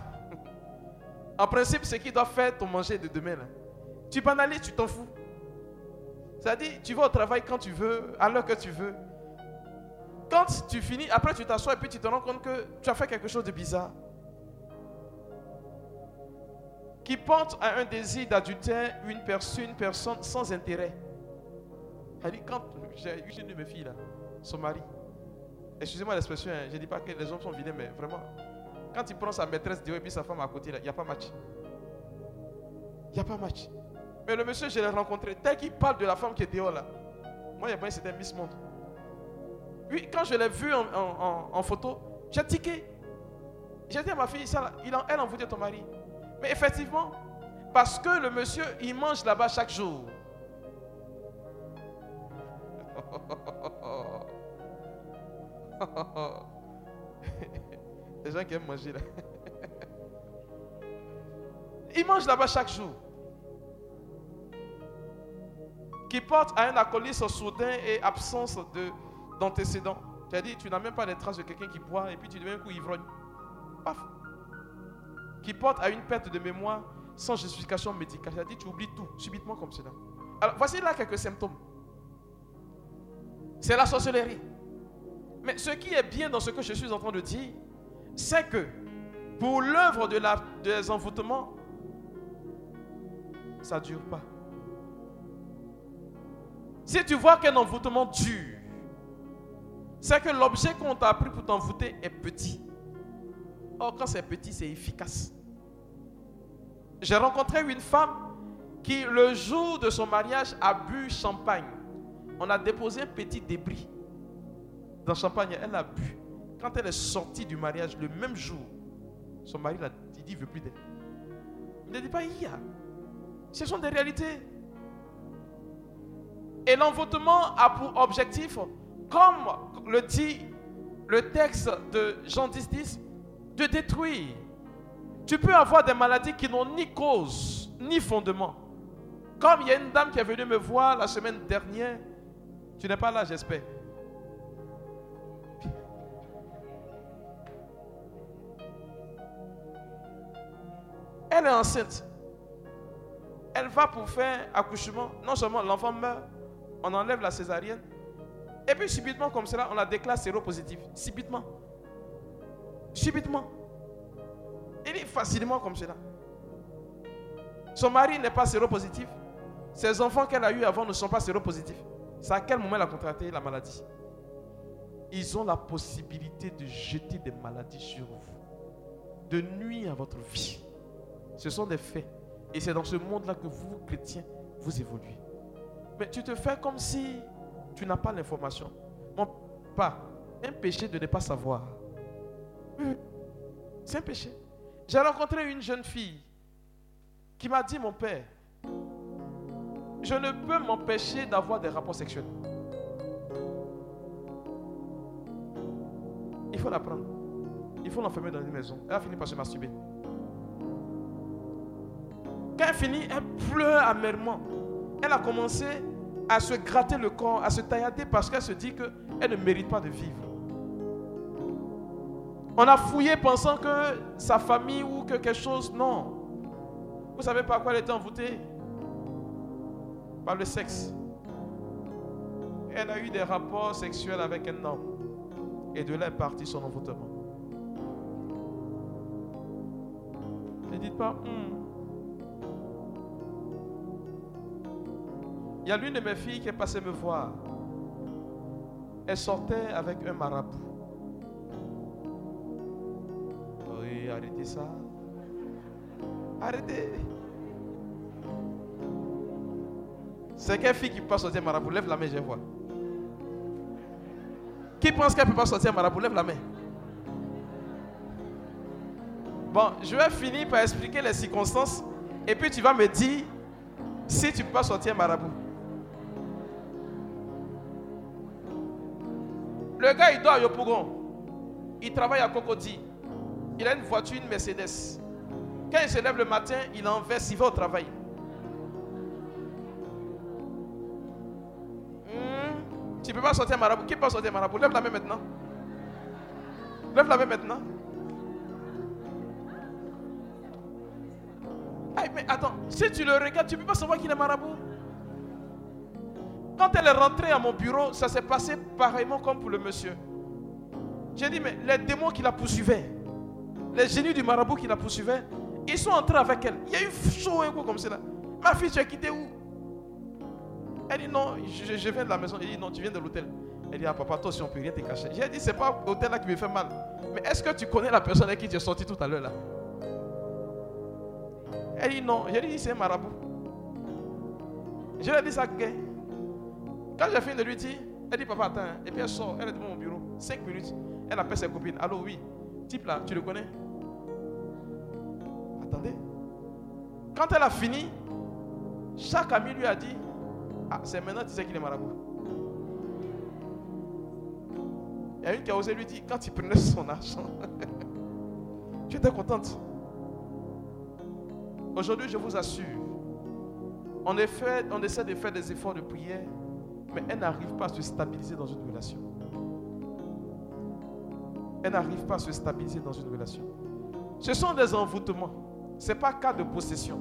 en principe, ce qui doit faire ton manger de demain. Tu banalises, tu t'en fous. C'est-à-dire, tu vas au travail quand tu veux, à l'heure que tu veux. Quand tu finis, après tu t'assois et puis tu te rends compte que tu as fait quelque chose de bizarre. Qui porte à un désir d'adultère une personne, une personne sans intérêt. Elle dit, quand j'ai eu une de mes filles là, son mari. Excusez-moi l'expression, hein, je ne dis pas que les hommes sont vilains, mais vraiment, quand il prend sa maîtresse de et puis sa femme à côté, il n'y a pas match. Il n'y a pas match. Mais le monsieur, je l'ai rencontré, tel qu'il parle de la femme qui est dehors là. Moi, il y a c'était Miss Monde. Oui, quand je l'ai vu en, photo, j'ai tiqué. J'ai dit à ma fille, ça, il en, elle envoûtait ton mari. Mais effectivement, parce que le monsieur, il mange là-bas chaque jour. Les gens qui aiment manger là. Ils mangent là-bas chaque jour. Qui porte à un alcoolisme soudain et absence as dit, tu n'as même pas les traces de quelqu'un qui boit et puis tu deviens un coup ivrogne. Paf. Qui porte à une perte de mémoire sans justification médicale. Dit, tu oublies tout subitement comme cela. Alors, voici là quelques symptômes. C'est la sorcellerie. Mais ce qui est bien dans ce que je suis en train de dire, c'est que pour l'œuvre de la, des envoûtements, ça ne dure pas. Si tu vois qu'un envoûtement dure, c'est que l'objet qu'on t'a appris pour t'envoûter est petit. Or, quand c'est petit, c'est efficace. J'ai rencontré une femme qui, le jour de son mariage, a bu champagne. On a déposé un petit débris dans Champagne, elle a bu. Quand elle est sortie du mariage le même jour, son mari l'a dit, il ne veut plus d'elle. Il ne dit pas, il y a. Ce sont des réalités. Et l'envoûtement a pour objectif, comme le dit le texte de Jean 10, 10, de détruire. Tu peux avoir des maladies qui n'ont ni cause, ni fondement. Comme il y a une dame qui est venue me voir la semaine dernière, tu n'es pas là, j'espère. Elle est enceinte. Elle va pour faire accouchement. Non seulement l'enfant meurt, on enlève la césarienne. Et puis subitement comme cela, on la déclare séropositive. Subitement. Subitement. Il est facilement comme cela. Son mari n'est pas séropositif. Ses enfants qu'elle a eus avant ne sont pas séropositifs. C'est à quel moment elle a contracté la maladie? Ils ont la possibilité de jeter des maladies sur vous, de nuire à votre vie. Ce sont des faits. Et c'est dans ce monde-là que vous, chrétiens, vous évoluez. Mais tu te fais comme si tu n'as pas l'information. Mon pas. Un péché de ne pas savoir. C'est un péché. J'ai rencontré une jeune fille qui m'a dit, mon père, je ne peux m'empêcher d'avoir des rapports sexuels. Il faut l'apprendre. Il faut l'enfermer dans une maison. Elle a fini par se masturber. Quand elle finit, elle pleure amèrement. Elle a commencé à se gratter le corps, à se taillader parce qu'elle se dit qu'elle ne mérite pas de vivre. On a fouillé pensant que sa famille ou que quelque chose, non. Vous savez par quoi elle était envoûtée? Par le sexe. Elle a eu des rapports sexuels avec un homme. Et de là est parti son envoûtement. Ne dites pas, hmm. Il y a l'une de mes filles qui est passée me voir. Elle sortait avec un marabout. Oui, arrêtez ça. Arrêtez. C'est quelle fille qui peut pas sortir marabout? Lève la main, je vois. Qui pense qu'elle ne peut pas sortir marabout? Lève la main. Bon, je vais finir par expliquer les circonstances et puis tu vas me dire si tu peux pas sortir marabout. Le gars, il dort à Yopougon. Il travaille à Cocody. Il a une voiture, une Mercedes. Quand il se lève le matin, il en veste, il va au travail. Hmm, tu ne peux pas sortir marabout. Qui peut sortir marabout? Lève la main maintenant. Lève la main maintenant. mais attends, si tu le regardes, tu ne peux pas savoir qu'il est marabout. Quand elle est rentrée à mon bureau, ça s'est passé pareillement comme pour le monsieur. J'ai dit, mais les démons qui la poursuivaient, les génies du marabout qui la poursuivaient, ils sont entrés avec elle. Il y a eu chaud un coup comme cela. Ma fille, tu as quitté où? Elle dit, non, je, viens de la maison. Elle dit, non, tu viens de l'hôtel. Elle dit, ah papa, toi aussi, on peut rien te cacher. J'ai dit, c'est pas l'hôtel là qui me fait mal. Mais est-ce que tu connais la personne avec qui tu es sorti tout à l'heure là? Elle dit, non. J'ai dit, c'est un marabout. Je lui ai dit ça, quand j'ai fini de lui dire, elle dit Papa, attends. Et puis elle sort, elle est devant mon bureau. Cinq minutes. Elle appelle ses copines. Allô, oui. Type là, tu le connais? Attendez. Quand elle a fini, chaque ami lui a dit Ah, c'est maintenant tu sais qu'il est marabout. Il y a une qui a osé lui dire Quand il prenait son argent, tu étais contente. Aujourd'hui, je vous assure, on, on essaie de faire des efforts de prière mais elle n'arrive pas à se stabiliser dans une relation. Elle n'arrive pas à se stabiliser dans une relation. Ce sont des envoûtements. Ce n'est pas cas de possession.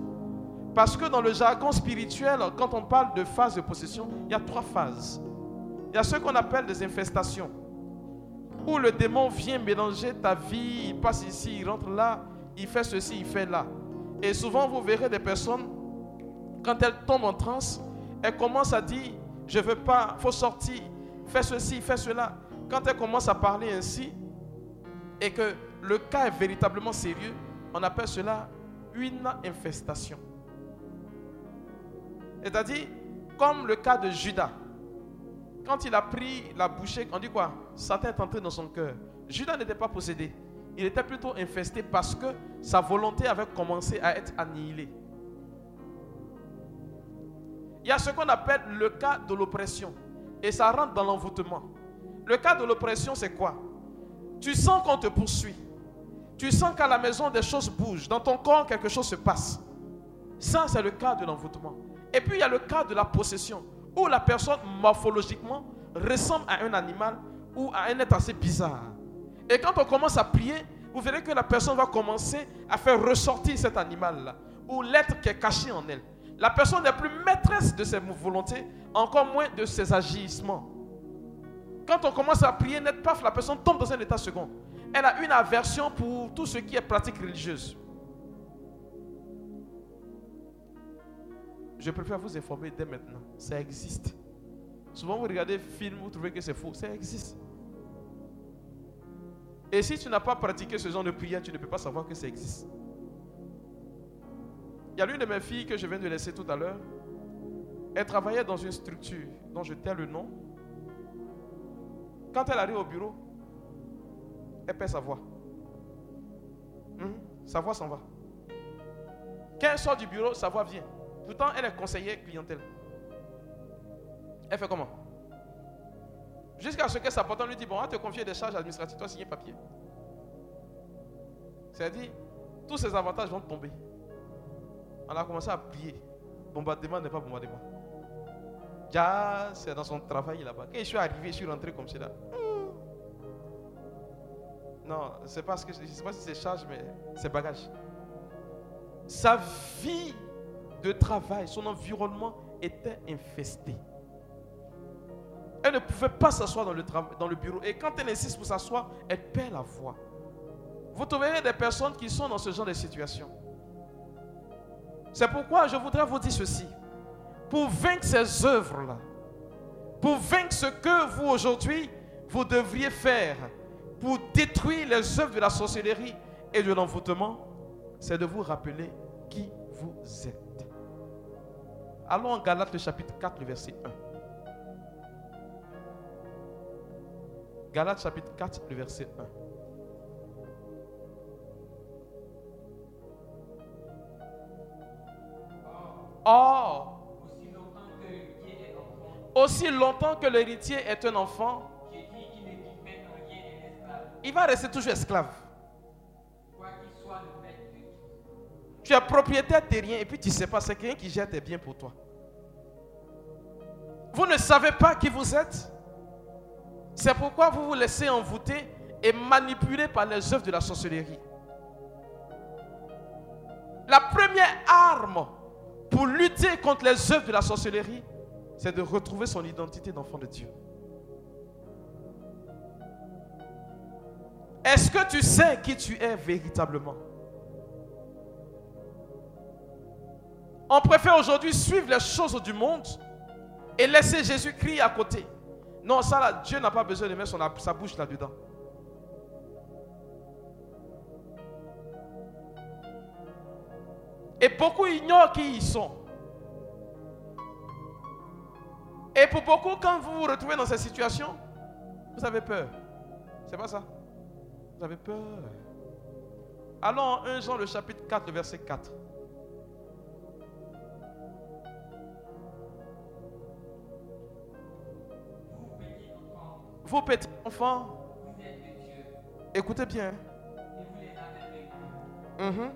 Parce que dans le jargon spirituel, quand on parle de phase de possession, il y a trois phases. Il y a ce qu'on appelle des infestations. Où le démon vient mélanger ta vie, il passe ici, il rentre là, il fait ceci, il fait là. Et souvent, vous verrez des personnes, quand elles tombent en transe, elles commencent à dire je ne veux pas, il faut sortir, fais ceci, fais cela. Quand elle commence à parler ainsi, et que le cas est véritablement sérieux, on appelle cela une infestation. C'est-à-dire, comme le cas de Judas. Quand il a pris la bouchée, on dit quoi? Satan est entré dans son cœur. Judas n'était pas possédé. Il était plutôt infesté parce que sa volonté avait commencé à être annihilée. Il y a ce qu'on appelle le cas de l'oppression. Et ça rentre dans l'envoûtement. Le cas de l'oppression, c'est quoi? Tu sens qu'on te poursuit. Tu sens qu'à la maison, des choses bougent. Dans ton corps, quelque chose se passe. Ça, c'est le cas de l'envoûtement. Et puis, il y a le cas de la possession, où la personne, morphologiquement, ressemble à un animal ou à un être assez bizarre. Et quand on commence à prier, vous verrez que la personne va commencer à faire ressortir cet animal-là, ou l'être qui est caché en elle. La personne n'est plus maîtresse de ses volontés, encore moins de ses agissements. Quand on commence à prier net, paf, la personne tombe dans un état second. Elle a une aversion pour tout ce qui est pratique religieuse. Je préfère vous informer dès maintenant. Ça existe. Souvent, vous regardez films, vous trouvez que c'est faux. Ça existe. Et si tu n'as pas pratiqué ce genre de prière, tu ne peux pas savoir que ça existe. Il y a l'une de mes filles que je viens de laisser tout à l'heure. Elle travaillait dans une structure dont je tais le nom. Quand elle arrive au bureau, elle perd sa voix. Hum, sa voix s'en va. Quand elle sort du bureau, sa voix vient. Pourtant, elle est conseillère clientèle. Elle fait comment? Jusqu'à ce que sa patronne lui dit, bon, on va te confier des charges administratives, toi signer papier. C'est-à-dire, tous ces avantages vont tomber. On a commencé à prier. Bombardement n'est pas bombardement. Ja, c'est dans son travail là-bas. Quand je suis arrivé, je suis rentré comme cela. Non, c'est pas ce que je ne sais pas si c'est charge, mais c'est bagage. Sa vie de travail, son environnement était infesté. Elle ne pouvait pas s'asseoir dans le, dans le bureau. Et quand elle insiste pour s'asseoir, elle perd la voix. Vous trouverez des personnes qui sont dans ce genre de situation. C'est pourquoi je voudrais vous dire ceci. Pour vaincre ces œuvres-là, pour vaincre ce que vous aujourd'hui, vous devriez faire pour détruire les œuvres de la sorcellerie et de l'envoûtement, c'est de vous rappeler qui vous êtes. Allons en Galates le chapitre 4, le verset 1. Galates chapitre 4, le verset 1. Or, aussi longtemps que l'héritier est un enfant, il va rester toujours esclave. Tu es propriétaire de rien et puis tu ne sais pas, c'est quelqu'un qui gère tes biens pour toi. Vous ne savez pas qui vous êtes. C'est pourquoi vous vous laissez envoûter et manipuler par les œuvres de la sorcellerie. La première arme pour lutter contre les œuvres de la sorcellerie, c'est de retrouver son identité d'enfant de Dieu. Est-ce que tu sais qui tu es véritablement? On préfère aujourd'hui suivre les choses du monde et laisser Jésus-Christ à côté. Non, ça là, Dieu n'a pas besoin de mettre son, sa bouche là-dedans. Et beaucoup ignorent qui ils sont. Et pour beaucoup, quand vous vous retrouvez dans cette situation, vous avez peur. C'est pas ça? Vous avez peur. Allons en 1 Jean, le chapitre 4, le verset 4. Vos petits enfants, écoutez bien. Mhm.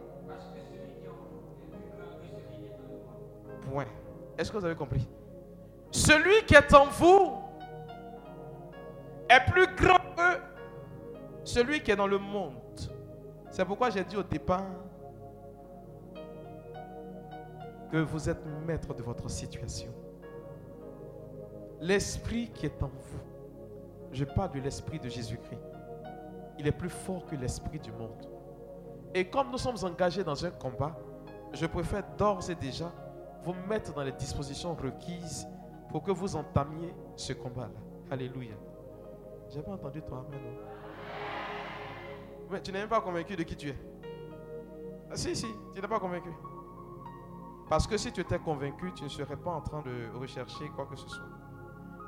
Est-ce que vous avez compris? Celui qui est en vous est plus grand que celui qui est dans le monde. C'est pourquoi j'ai dit au départ que vous êtes maître de votre situation. L'esprit qui est en vous je parle de l'esprit de Jésus-Christ. Il est plus fort que l'esprit du monde. Et comme nous sommes engagés dans un combat, je préfère d'ores et déjà vous mettre dans les dispositions requises pour que vous entamiez ce combat-là. Alléluia. J'ai pas entendu toi, amen. Mais tu n'es même pas convaincu de qui tu es. Ah, si, si, tu n'es pas convaincu. Parce que si tu étais convaincu, tu ne serais pas en train de rechercher quoi que ce soit.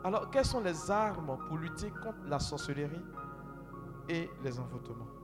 Alors, quelles sont les armes pour lutter contre la sorcellerie et les envoûtements?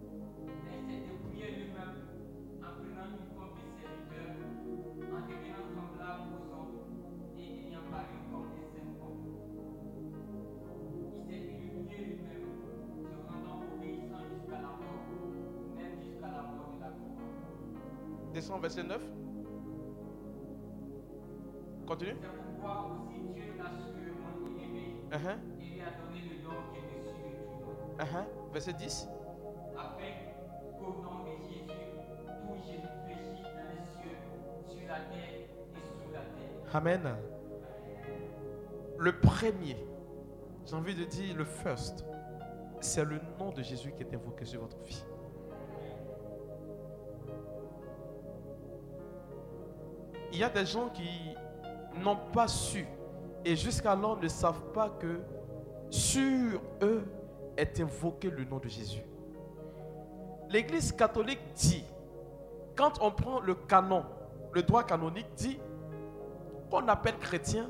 Verset 10. afin qu'au nom de Jésus, tout Jésus fléchit dans les cieux, sur la terre et sous la terre. Amen. Le premier, j'ai envie de dire le first, c'est le nom de Jésus qui est invoqué sur votre vie. Il y a des gens qui n'ont pas su et jusqu'alors ne savent pas que sur eux est invoqué le nom de Jésus. L'Église catholique dit, quand on prend le canon, le droit canonique dit qu'on appelle chrétien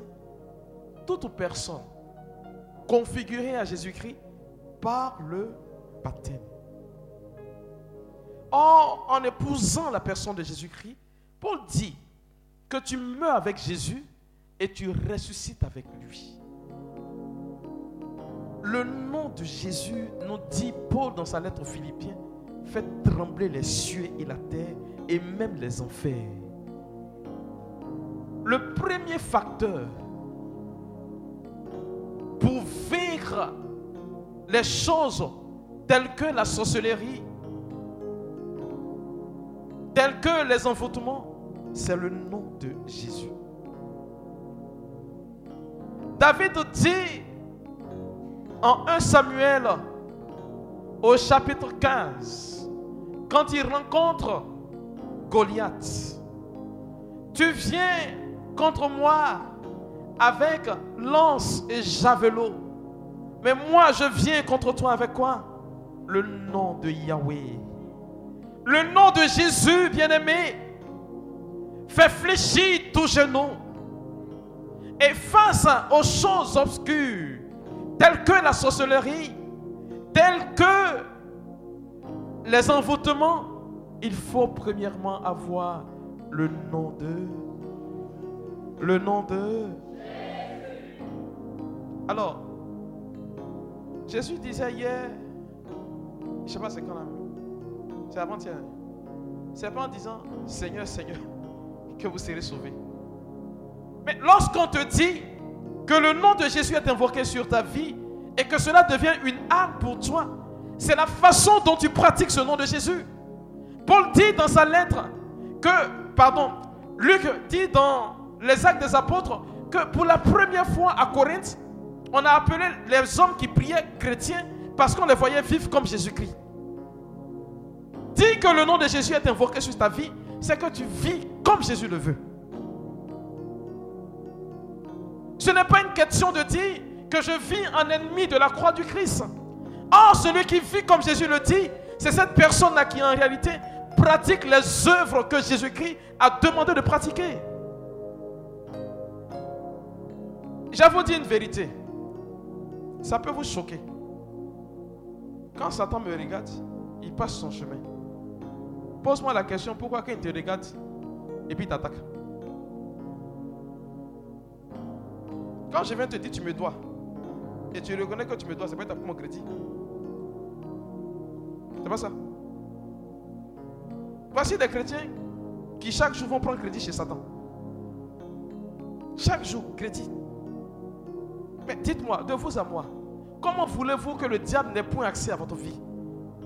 toute personne configurée à Jésus-Christ par le baptême. En épousant la personne de Jésus-Christ, Paul dit que tu meurs avec Jésus et tu ressuscites avec lui. Le nom de Jésus, nous dit Paul dans sa lettre aux Philippiens, fait trembler les cieux et la terre et même les enfers. Le premier facteur pour vaincre les choses telles que la sorcellerie, telles que les envoûtements, c'est le nom de Jésus. David dit en 1 Samuel au chapitre 15, quand il rencontre Goliath, tu viens contre moi avec lance et javelot. Mais moi, je viens contre toi avec quoi? Le nom de Yahweh. Le nom de Jésus, bien-aimé, fait fléchir tout genou. Et face aux choses obscures, telles que la sorcellerie, telles que les envoûtements, il faut premièrement avoir le nom de le nom de alors Jésus disait hier je ne sais pas c'est quand là c'est avant-hier c'est pas en disant Seigneur Seigneur que vous serez sauvés. Mais lorsqu'on te dit que le nom de Jésus est invoqué sur ta vie et que cela devient une arme pour toi c'est la façon dont tu pratiques ce nom de Jésus Paul dit dans sa lettre que, pardon, Luc dit dans les actes des apôtres que pour la première fois à Corinthe, on a appelé les hommes qui priaient chrétiens parce qu'on les voyait vivre comme Jésus-Christ. Dis que le nom de Jésus est invoqué sur ta vie, c'est que tu vis comme Jésus le veut. Ce n'est pas une question de dire que je vis en ennemi de la croix du Christ. Or, celui qui vit comme Jésus le dit, c'est cette personne-là qui en réalité pratique les œuvres que Jésus-Christ a demandé de pratiquer. Je vous dis une vérité. Ça peut vous choquer. Quand Satan me regarde, il passe son chemin. Pose-moi la question, pourquoi quand il te regarde et puis t'attaque? Quand je viens te dire tu me dois, et tu reconnais que tu me dois, c'est pas ta mon crédit. C'est pas ça. Voici des chrétiens qui chaque jour vont prendre crédit chez Satan. Chaque jour, crédit. Mais dites-moi, de vous à moi, comment voulez-vous que le diable n'ait point accès à votre vie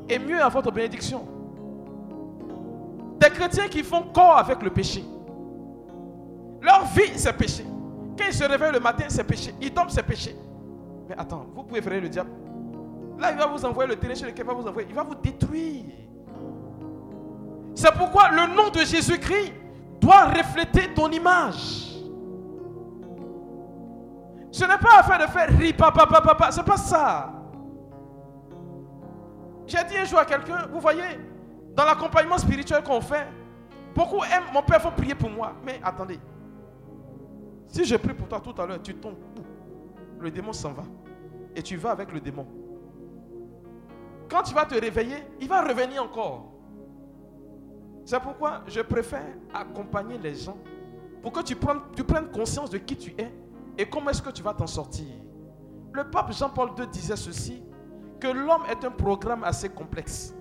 Et mieux à votre bénédiction? Des chrétiens qui font corps avec le péché. Leur vie, c'est péché. Quand ils se réveillent le matin, c'est péché. Ils dorment, c'est péché. Mais attends, vous pouvez faire le diable. Là, il va vous envoyer le terrain sur lequel il va vous envoyer. Il va vous détruire. C'est pourquoi le nom de Jésus-Christ doit refléter ton image. Ce n'est pas affaire de faire ri, papa, papa, papa. C'est pas ça. J'ai dit un jour à quelqu'un, vous voyez, dans l'accompagnement spirituel qu'on fait, beaucoup aiment, mon père, il faut prier pour moi. Mais attendez, si je prie pour toi tout à l'heure, tu tombes, le démon s'en va. Et tu vas avec le démon. Quand tu vas te réveiller, il va revenir encore. C'est pourquoi je préfère accompagner les gens pour que tu prennes, conscience de qui tu es et comment est-ce que tu vas t'en sortir. Le pape Jean-Paul II disait ceci, que l'homme est un programme assez complexe,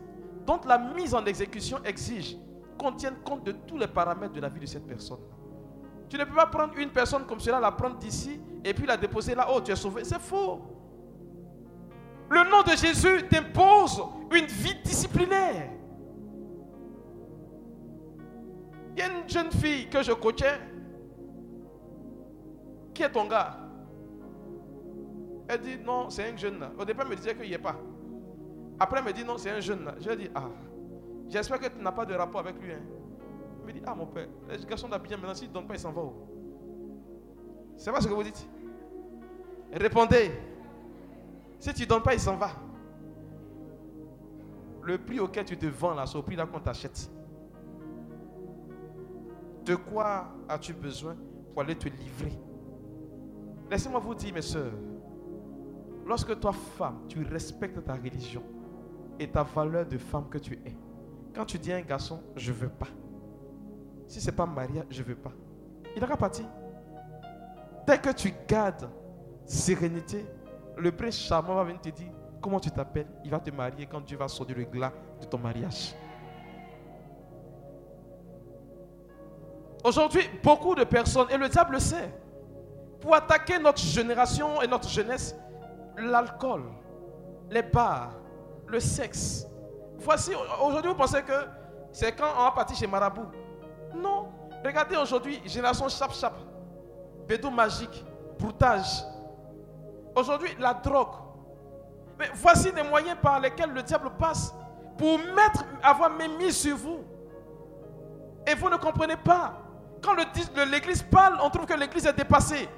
dont la mise en exécution exige qu'on tienne compte de tous les paramètres de la vie de cette personne. Tu ne peux pas prendre une personne comme cela, la prendre d'ici et puis la déposer là, oh tu es sauvé. C'est faux. Le nom de Jésus t'impose une vie disciplinaire. Il y a une jeune fille que je coachais. Qui est ton gars? Elle dit non, c'est un jeune. Au départ, elle me disait qu'il n'y est pas. Après, elle me dit non, c'est un jeune là. Je dit ah, j'espère que tu n'as pas de rapport avec lui. Hein. Me dit ah, mon père, doivent bien maintenant. S'il ne donne pas, il s'en va C'est pas ce que vous dites? Répondez. Si tu ne donnes pas, il s'en va. Le prix auquel tu te vends là, c'est au prix là qu'on t'achète. De quoi as-tu besoin pour aller te livrer? Laissez-moi vous dire, mes soeurs, lorsque toi, femme, tu respectes ta religion et ta valeur de femme que tu es, quand tu dis à un garçon, je ne veux pas, si ce n'est pas Maria, je ne veux pas, il aura parti. Dès que tu gardes sérénité, le prince charmant va venir te dire comment tu t'appelles? Il va te marier quand tu vas sortir le glas de ton mariage. Aujourd'hui, beaucoup de personnes, et le diable le sait, pour attaquer notre génération et notre jeunesse, l'alcool, les bars, le sexe. Voici, aujourd'hui, vous pensez que c'est quand on va partir chez Marabout? Non. Regardez aujourd'hui, génération chap-chap, bédou magique, broutage. Aujourd'hui, la drogue. Mais voici des moyens par lesquels le diable passe pour mettre, avoir mis sur vous. Et vous ne comprenez pas. Quand l'église parle, on trouve que l'église est dépassée.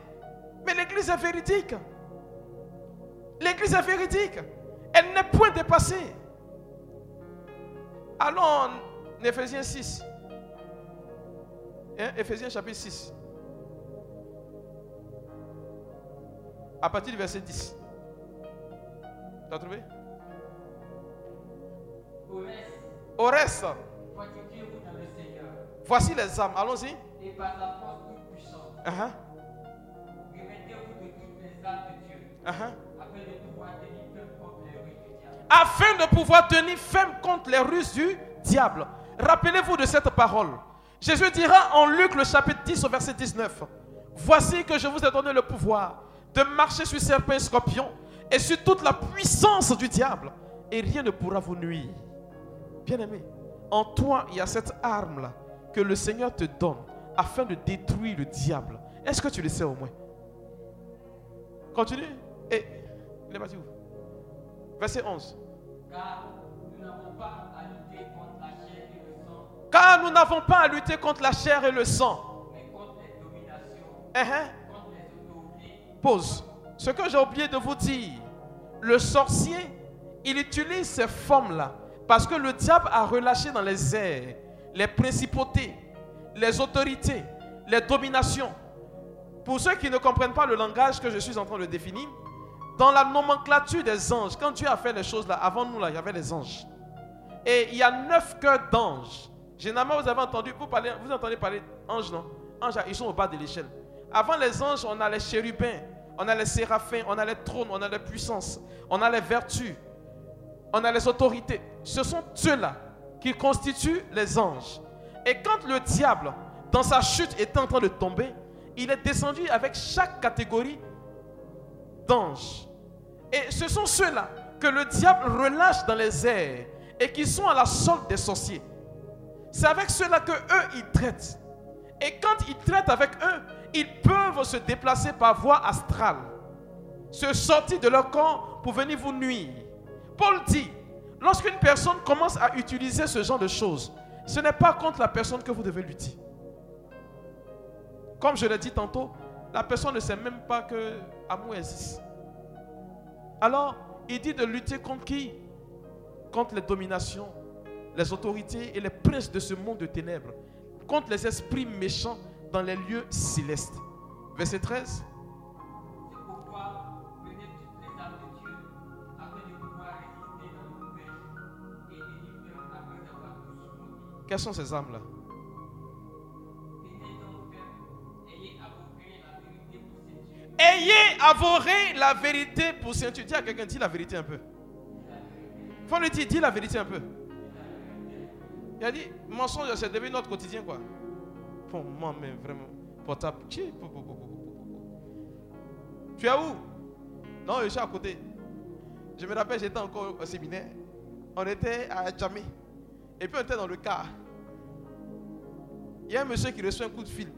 Mais l'église est véridique. L'église est véridique. Elle n'est point dépassée. Allons en Éphésiens 6. Hein? Éphésiens chapitre 6. À partir du verset 10. Tu as trouvé? Au reste. Voici les âmes. Allons-y et par la force toute puissante. Uh -huh. Remettez-vous de toutes les âmes de Dieu. Uh -huh. Afin de pouvoir tenir ferme contre les ruses du diable. Rappelez-vous de cette parole. Jésus dira en Luc le chapitre 10 au verset 19. Voici que je vous ai donné le pouvoir de marcher sur serpents et scorpions et sur toute la puissance du diable. Et rien ne pourra vous nuire. Bien-aimé, en toi, il y a cette arme-là que le Seigneur te donne afin de détruire le diable. Est-ce que tu le sais au moins? Continue. Et il est parti où? Verset 11. Car nous n'avons pas Car nous n'avons pas à lutter contre la chair et le sang. Mais contre les dominations. Uh-huh. Contre les. Pause. Ce que j'ai oublié de vous dire, le sorcier, il utilise ces formes-là parce que le diable a relâché dans les airs les principautés, les autorités, les dominations. Pour ceux qui ne comprennent pas le langage que je suis en train de définir, dans la nomenclature des anges, quand Dieu a fait les choses là, avant nous là, il y avait les anges. Et il y a neuf cœurs d'anges. Généralement, vous avez entendu, vous, parlez, vous entendez parler d'anges, non? Anges, ils sont au bas de l'échelle. Avant les anges, on a les chérubins, on a les séraphins, on a les trônes, on a les puissances, on a les vertus, on a les autorités. Ce sont ceux-là qui constituent les anges. Et quand le diable, dans sa chute, était en train de tomber, il est descendu avec chaque catégorie d'anges. Et ce sont ceux-là que le diable relâche dans les airs et qui sont à la solde des sorciers. C'est avec ceux-là que eux, ils traitent. Et quand ils traitent avec eux, ils peuvent se déplacer par voie astrale, se sortir de leur corps pour venir vous nuire. Paul dit, lorsqu'une personne commence à utiliser ce genre de choses, Ce n'est pas contre la personne que vous devez lutter. Comme je l'ai dit tantôt, la personne ne sait même pas que amour existe. Alors, il dit de lutter contre qui? Contre les dominations, les autorités et les princes de ce monde de ténèbres. Contre les esprits méchants dans les lieux célestes. Verset 13. C'est pourquoi venez toutes les armes de Dieu afin de pouvoir résister dans le pièges et délivrer après avoir tout surmonté. Quelles sont ces ferme, ayez avoré la vérité pour ceinture. Dis à quelqu'un, dis la vérité un peu. Faut lui dire, dis la vérité un peu. Il a dit, mensonge, c'est devenu notre quotidien, quoi. Pour moi, mais vraiment, portable. Tu es où? Non, je suis à côté. Je me rappelle, j'étais encore au séminaire. On était à Djamé. Et puis on était dans le car. Il y a un monsieur qui reçoit un coup de fil.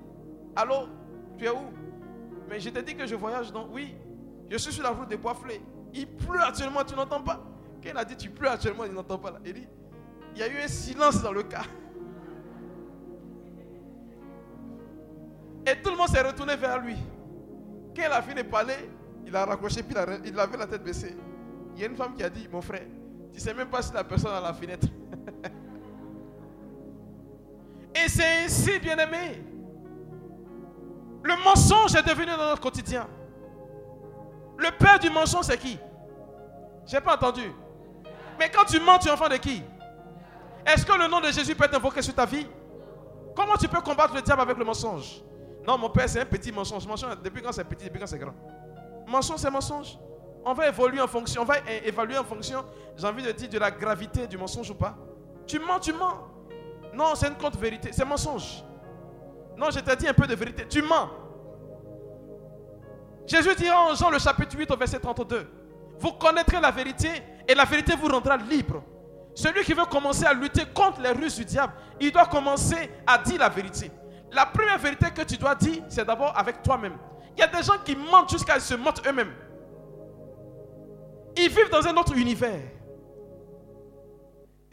Allô Tu es où? Mais je t'ai dit que je voyage, non? Oui. Je suis sur la route de Boisflé. Il pleut actuellement, tu n'entends pas? Quand il a dit tu pleures actuellement, il n'entend pas là. Il dit, y a eu un silence dans le car. Et tout le monde s'est retourné vers lui. Quand il a fini de parler, il a raccroché, puis il, il avait la tête baissée. Il y a une femme qui a dit, mon frère, tu sais même pas si la personne a la fenêtre. Et c'est ainsi, bien-aimé. Le mensonge est devenu dans notre quotidien. Le père du mensonge, c'est qui? J'ai pas entendu. Mais quand tu mens, tu es enfant de qui? Est-ce que le nom de Jésus peut être invoqué sur ta vie? Comment tu peux combattre le diable avec le mensonge? Non, mon père, c'est un petit mensonge. Mensonge depuis quand c'est petit, depuis quand c'est grand? Mensonge, c'est mensonge. On va évoluer en fonction, on va évaluer en fonction, j'ai envie de dire, de la gravité du mensonge ou pas. Tu mens, tu mens. Non, c'est une contre-vérité, c'est mensonge. Non, je t'ai dit un peu de vérité. Tu mens. Jésus dira en Jean le chapitre 8 au verset 32, vous connaîtrez la vérité et la vérité vous rendra libre. Celui qui veut commencer à lutter contre les ruses du diable, il doit commencer à dire la vérité. La première vérité que tu dois dire, c'est d'abord avec toi-même. Il y a des gens qui mentent jusqu'à ils se mentent eux-mêmes. Ils vivent dans un autre univers.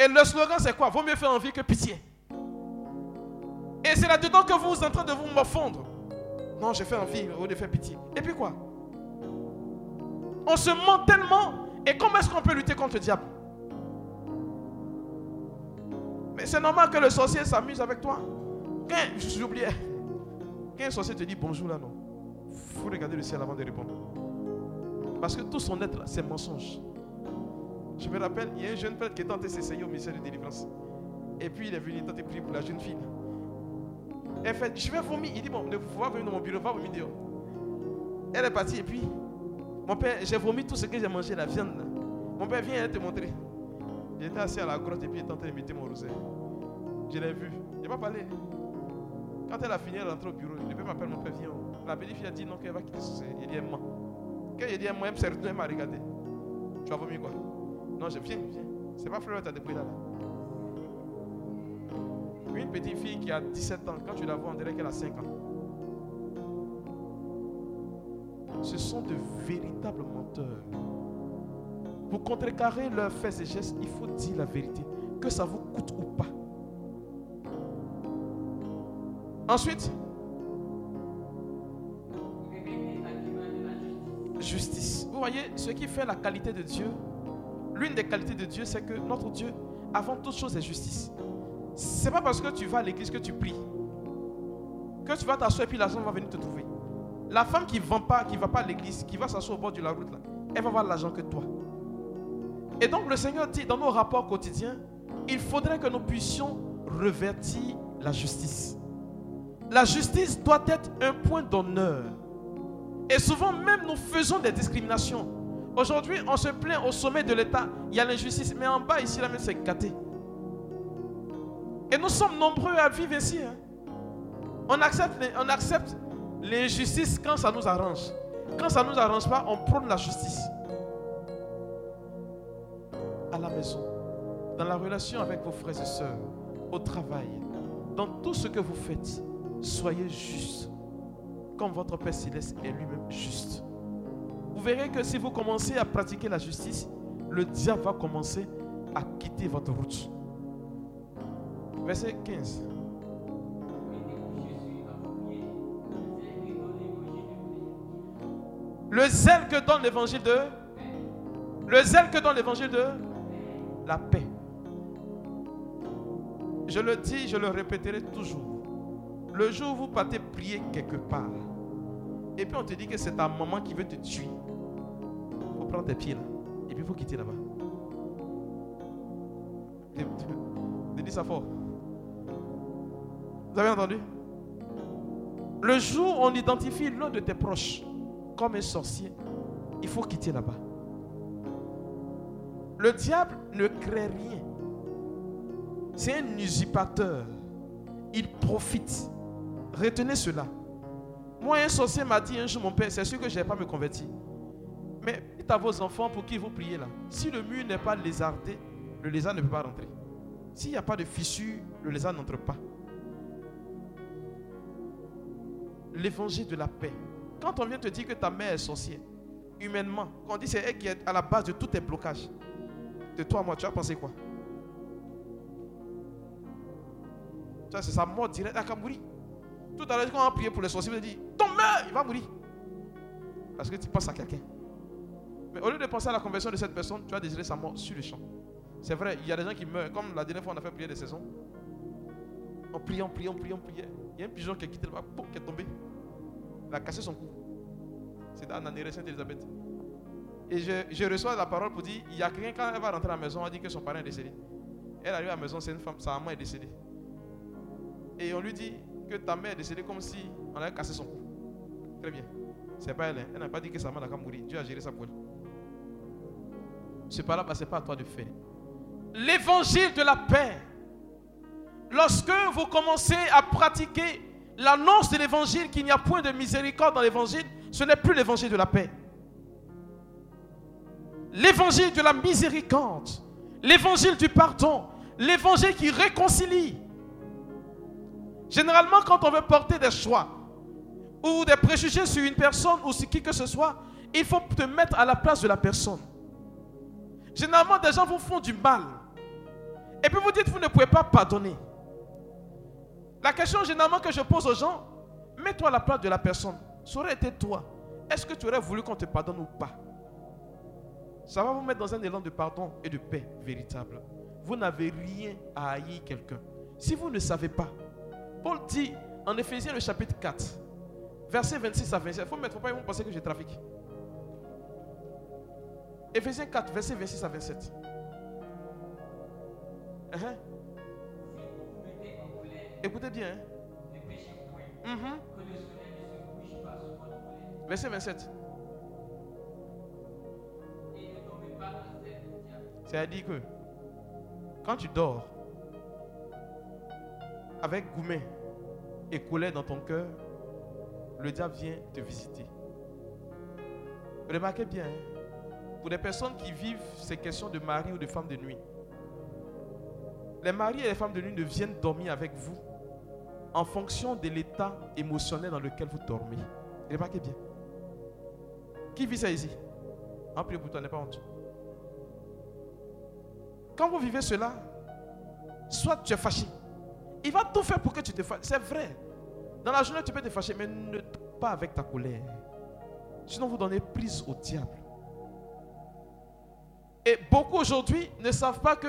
Et le slogan, c'est quoi? Vaut mieux faire envie que pitié. Et c'est là-dedans que vous êtes en train de vous morfondre. Non, je fais envie au lieu de faire pitié. Et puis quoi? On se ment tellement. Et comment est-ce qu'on peut lutter contre le diable? Mais c'est normal que le sorcier s'amuse avec toi. Quand, j'oubliais. Quand un sorcier te dit bonjour là, non. Il faut regarder le ciel avant de répondre. Parce que tout son être là, c'est mensonge. Je me rappelle, il y a un jeune frère qui est tenté s'essayer au ministère de délivrance. Et puis il est venu tenter prier pour la jeune fille. Elle fait, je vais vomir. Il dit, bon, ne pas venir dans mon bureau, va vomir dehors. Elle est partie et puis, mon père, j'ai vomi tout ce que j'ai mangé, la viande. Mon père, elle te montrer. J'étais assis à la grotte et puis il était en train de mettre mon rosaire. Je l'ai vu. Il n'a pas parlé. Quand elle a fini, elle est rentrée au bureau. Le père m'appelle, mon père, viens. La petite fille a dit non, qu'elle va quitter ce Il dit, elle ment. Quand il dit, elle ment, elle s'est retournée, elle m'a regardé. Tu as vomi quoi? Non, je viens, viens. C'est pas Fleur, t'as là. là. Une petite fille qui a 17 ans, quand tu la vois, on dirait qu'elle a 5 ans. Ce sont de véritables menteurs. Pour contrecarrer leurs faits et gestes, il faut dire la vérité, que ça vous coûte ou pas. Ensuite, justice. Vous voyez, ce qui fait la qualité de Dieu, l'une des qualités de Dieu, c'est que notre Dieu, avant toute chose, est justice. C'est pas parce que tu vas à l'église que tu pries, que tu vas t'asseoir et puis l'argent va venir te trouver. La femme qui ne vend pas, qui va pas à l'église, qui va s'asseoir au bord de la route, elle va avoir l'argent que toi. Et donc le Seigneur dit dans nos rapports quotidiens, il faudrait que nous puissions revertir la justice. La justice doit être un point d'honneur. Et souvent même nous faisons des discriminations. Aujourd'hui, on se plaint au sommet de l'État, il y a l'injustice, mais en bas ici, la même c'est gâté. Et nous sommes nombreux à vivre ainsi. hein. On accepte, on accepte l'injustice quand ça nous arrange. Quand ça ne nous arrange pas, on prône la justice. À la maison, dans la relation avec vos frères et sœurs, au travail, dans tout ce que vous faites, soyez juste. Comme votre Père céleste est lui-même juste. Vous verrez que si vous commencez à pratiquer la justice, le diable va commencer à quitter votre route. Verset 15. Le zèle que donne l'évangile de le zèle que donne l'évangile de la paix. Je le dis, je le répéterai toujours. Le jour où vous partez prier quelque part, et puis on te dit que c'est ta maman qui veut te tuer, il faut prendre tes pieds là, et puis il faut quitter là-bas. Dis ça fort. Vous avez entendu? Le jour où on identifie l'un de tes proches comme un sorcier, il faut quitter là-bas. Le diable ne crée rien. C'est un usurpateur. Il profite. Retenez cela. Moi, un sorcier m'a dit un jour, mon père, c'est sûr que je n'ai pas me converti. Mais dites à vos enfants pour qui vous priez là. Si le mur n'est pas lézardé, le lézard ne peut pas rentrer. S'il n'y a pas de fissure, le lézard n'entre pas. L'évangile de la paix. Quand on vient te dire que ta mère est sorcière, humainement, quand on dit c'est elle qui est à la base de tous tes blocages, de toi, moi, tu as pensé quoi? Ça, c'est sa mort directe. Elle va mourir. Tout à l'heure, quand on a prié pour les sorciers, on dit Ton mère, il va mourir. Parce que tu penses à quelqu'un. Mais au lieu de penser à la conversion de cette personne, tu as désiré sa mort sur le champ. C'est vrai, il y a des gens qui meurent. Comme la dernière fois, on a fait prier des saisons. On prie, on prie, on prie, on priait. Il y a un pigeon qui a quitté le bas, qui est tombé. Il a cassé son cou. C'était en Anéré Sainte-Elisabeth. Et je, reçois la parole pour dire il y a quelqu'un, quand elle va rentrer à la maison, on dit que son parent est décédé. Elle arrive à la maison, c'est une femme, sa maman est décédée. Et on lui dit que ta mère est décédée comme si on avait cassé son cou. Très bien. C'est pas elle. Hein. Elle n'a pas dit que sa maman n'a mourir. Dieu a géré ça pour elle. C'est pas là, c'est pas à toi de faire. L'évangile de la paix. Lorsque vous commencez à pratiquer l'annonce de l'évangile, qu'il n'y a point de miséricorde dans l'évangile, ce n'est plus l'évangile de la paix. L'évangile de la miséricorde, l'évangile du pardon, l'évangile qui réconcilie, Généralement, quand on veut porter des choix ou des préjugés sur une personne ou sur qui que ce soit, il faut te mettre à la place de la personne. Généralement, des gens vous font du mal. Et puis vous dites, vous ne pouvez pas pardonner. La question généralement que je pose aux gens, mets-toi à la place de la personne. Ça aurait été toi. Est-ce que tu aurais voulu qu'on te pardonne ou pas? Ça va vous mettre dans un élan de pardon et de paix véritable. Vous n'avez rien à haïr quelqu'un. Si vous ne savez pas, Paul dit en Ephésiens le chapitre 4, verset 26 à 27. Il faut mettre, pas, ils vont penser que je trafique. Ephésiens 4, verset 26 à 27. Uh-huh. Écoutez bien. Hein? Mm-hmm. Verset 27. C'est-à-dire que quand tu dors avec Goumet, et colère dans ton cœur, le diable vient te visiter. Remarquez bien, hein, pour les personnes qui vivent ces questions de mari ou de femme de nuit, les maris et les femmes de nuit ne viennent dormir avec vous en fonction de l'état émotionnel dans lequel vous dormez. Remarquez bien. Qui vit ça ici? En prie pour toi, n'est pas honte. Quand vous vivez cela, soit tu es fâché, il va tout faire pour que tu te fâches. C'est vrai. Dans la journée, tu peux te fâcher, mais ne pas avec ta colère. Sinon, vous donnez prise au diable. Et beaucoup aujourd'hui ne savent pas que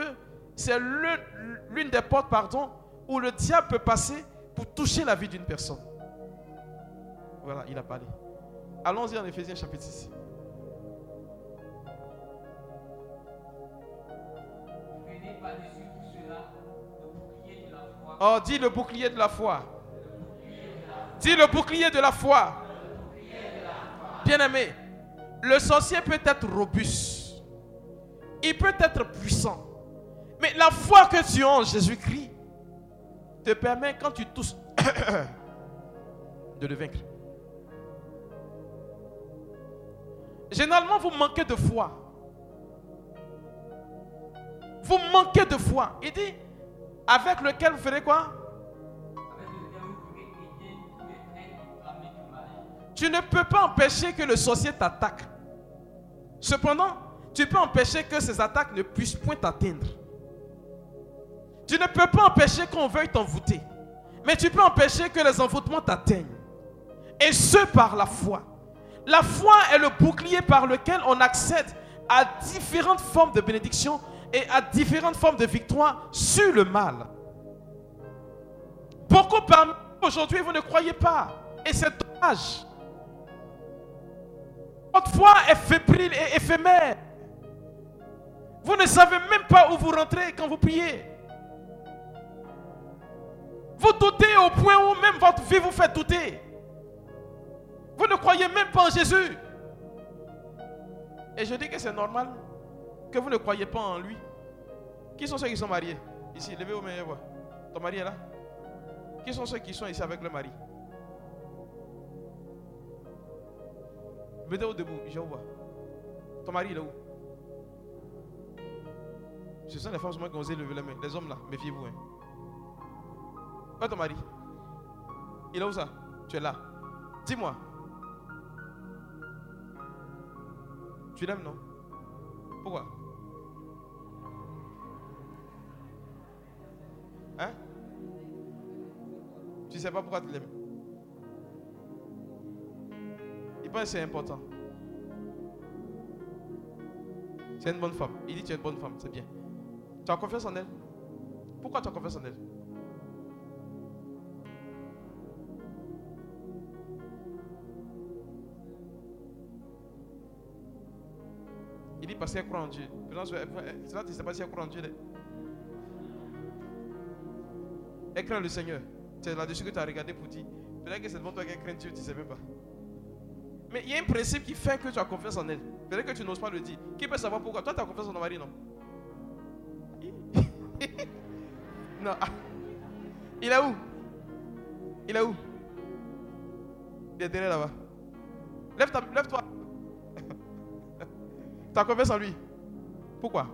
c'est l'une des portes, pardon, où le diable peut passer pour toucher la vie d'une personne. Voilà, il a parlé. Allons-y en Éphésiens chapitre 6. Oh, dis le bouclier de la foi. Dis le bouclier de la foi. Bien-aimé, le sorcier peut être robuste. Il peut être puissant. Mais la foi que tu as en Jésus-Christ te permet, quand tu tousses, de le vaincre. Généralement, vous manquez de foi. Vous manquez de foi. Il dit, avec lequel vous ferez quoi? Tu ne peux pas empêcher que le sorcier t'attaque. Cependant, tu peux empêcher que ces attaques ne puissent point t'atteindre. Tu ne peux pas empêcher qu'on veuille t'envoûter. Mais tu peux empêcher que les envoûtements t'atteignent. Et ce par la foi. La foi est le bouclier par lequel on accède à différentes formes de bénédiction et à différentes formes de victoire sur le mal. Beaucoup parmi vous aujourd'hui, vous ne croyez pas. Et c'est dommage. Votre foi est fébrile et éphémère. Vous ne savez même pas où vous rentrez quand vous priez. Vous doutez au point où même votre vie vous fait douter. Vous ne croyez même pas en Jésus. Et je dis que c'est normal que vous ne croyez pas en lui. Qui sont ceux qui sont mariés? Ici, levez vos mains et voir. Ton mari est là? Qui sont ceux qui sont ici avec le mari? Mettez-vous debout, je vous vois. Ton mari, il est où? Ce sont les femmes qui ont osé lever les mains. Les hommes là, méfiez-vous. Hein. Où est ton mari Il est où ça? Tu es là. Dis-moi. Tu l'aimes, non? Pourquoi? Hein? Tu ne sais pas pourquoi tu l'aimes Il pense que c'est important. C'est une bonne femme. Il dit tu es une bonne femme, c'est bien. Tu as confiance en elle? Pourquoi tu as confiance en elle? Il dit parce qu'elle croit en Dieu. C'est là tu ne sais pas si elle croit en Dieu. Elle craint le Seigneur. C'est là-dessus que tu as regardé pour dire. Que c'est devant toi qu'elle craint Dieu, tu ne sais même pas. Mais il y a un principe qui fait que tu as confiance en elle. Peut-être que tu n'oses pas le dire. Qui peut savoir pourquoi? Toi, tu as confiance en ton mari, non? Non. Il est où? Il est où? Il est derrière là-bas. Lève-toi. Lève tu as confiance en lui. Pourquoi?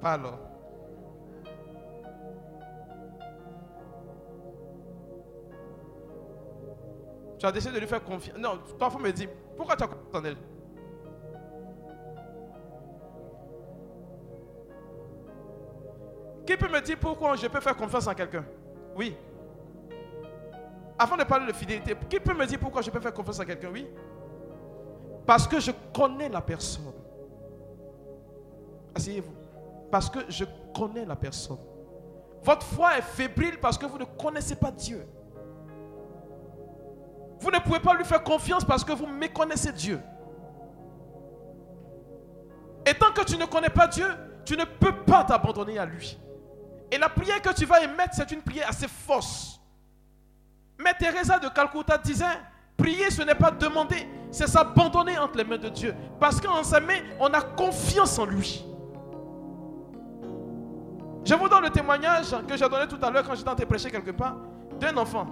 Pas alors. Tu as décidé de lui faire confiance. Non, toi, faut me dire, pourquoi tu as confiance en elle? Qui peut me dire pourquoi je peux faire confiance en quelqu'un? Oui. Avant de parler de fidélité, qui peut me dire pourquoi je peux faire confiance en quelqu'un? Oui. Parce que je connais la personne. Asseyez-vous. Parce que je connais la personne. Votre foi est fébrile parce que vous ne connaissez pas Dieu. Vous ne pouvez pas lui faire confiance parce que vous méconnaissez Dieu. Et tant que tu ne connais pas Dieu, tu ne peux pas t'abandonner à lui. Et la prière que tu vas émettre, c'est une prière assez fausse. Mais Teresa de Calcutta disait, prier ce n'est pas demander, c'est s'abandonner entre les mains de Dieu. Parce qu'en sa main, on a confiance en lui. Je vous donne le témoignage que j'ai donné tout à l'heure quand j'étais en train de prêcher quelque part d'un enfant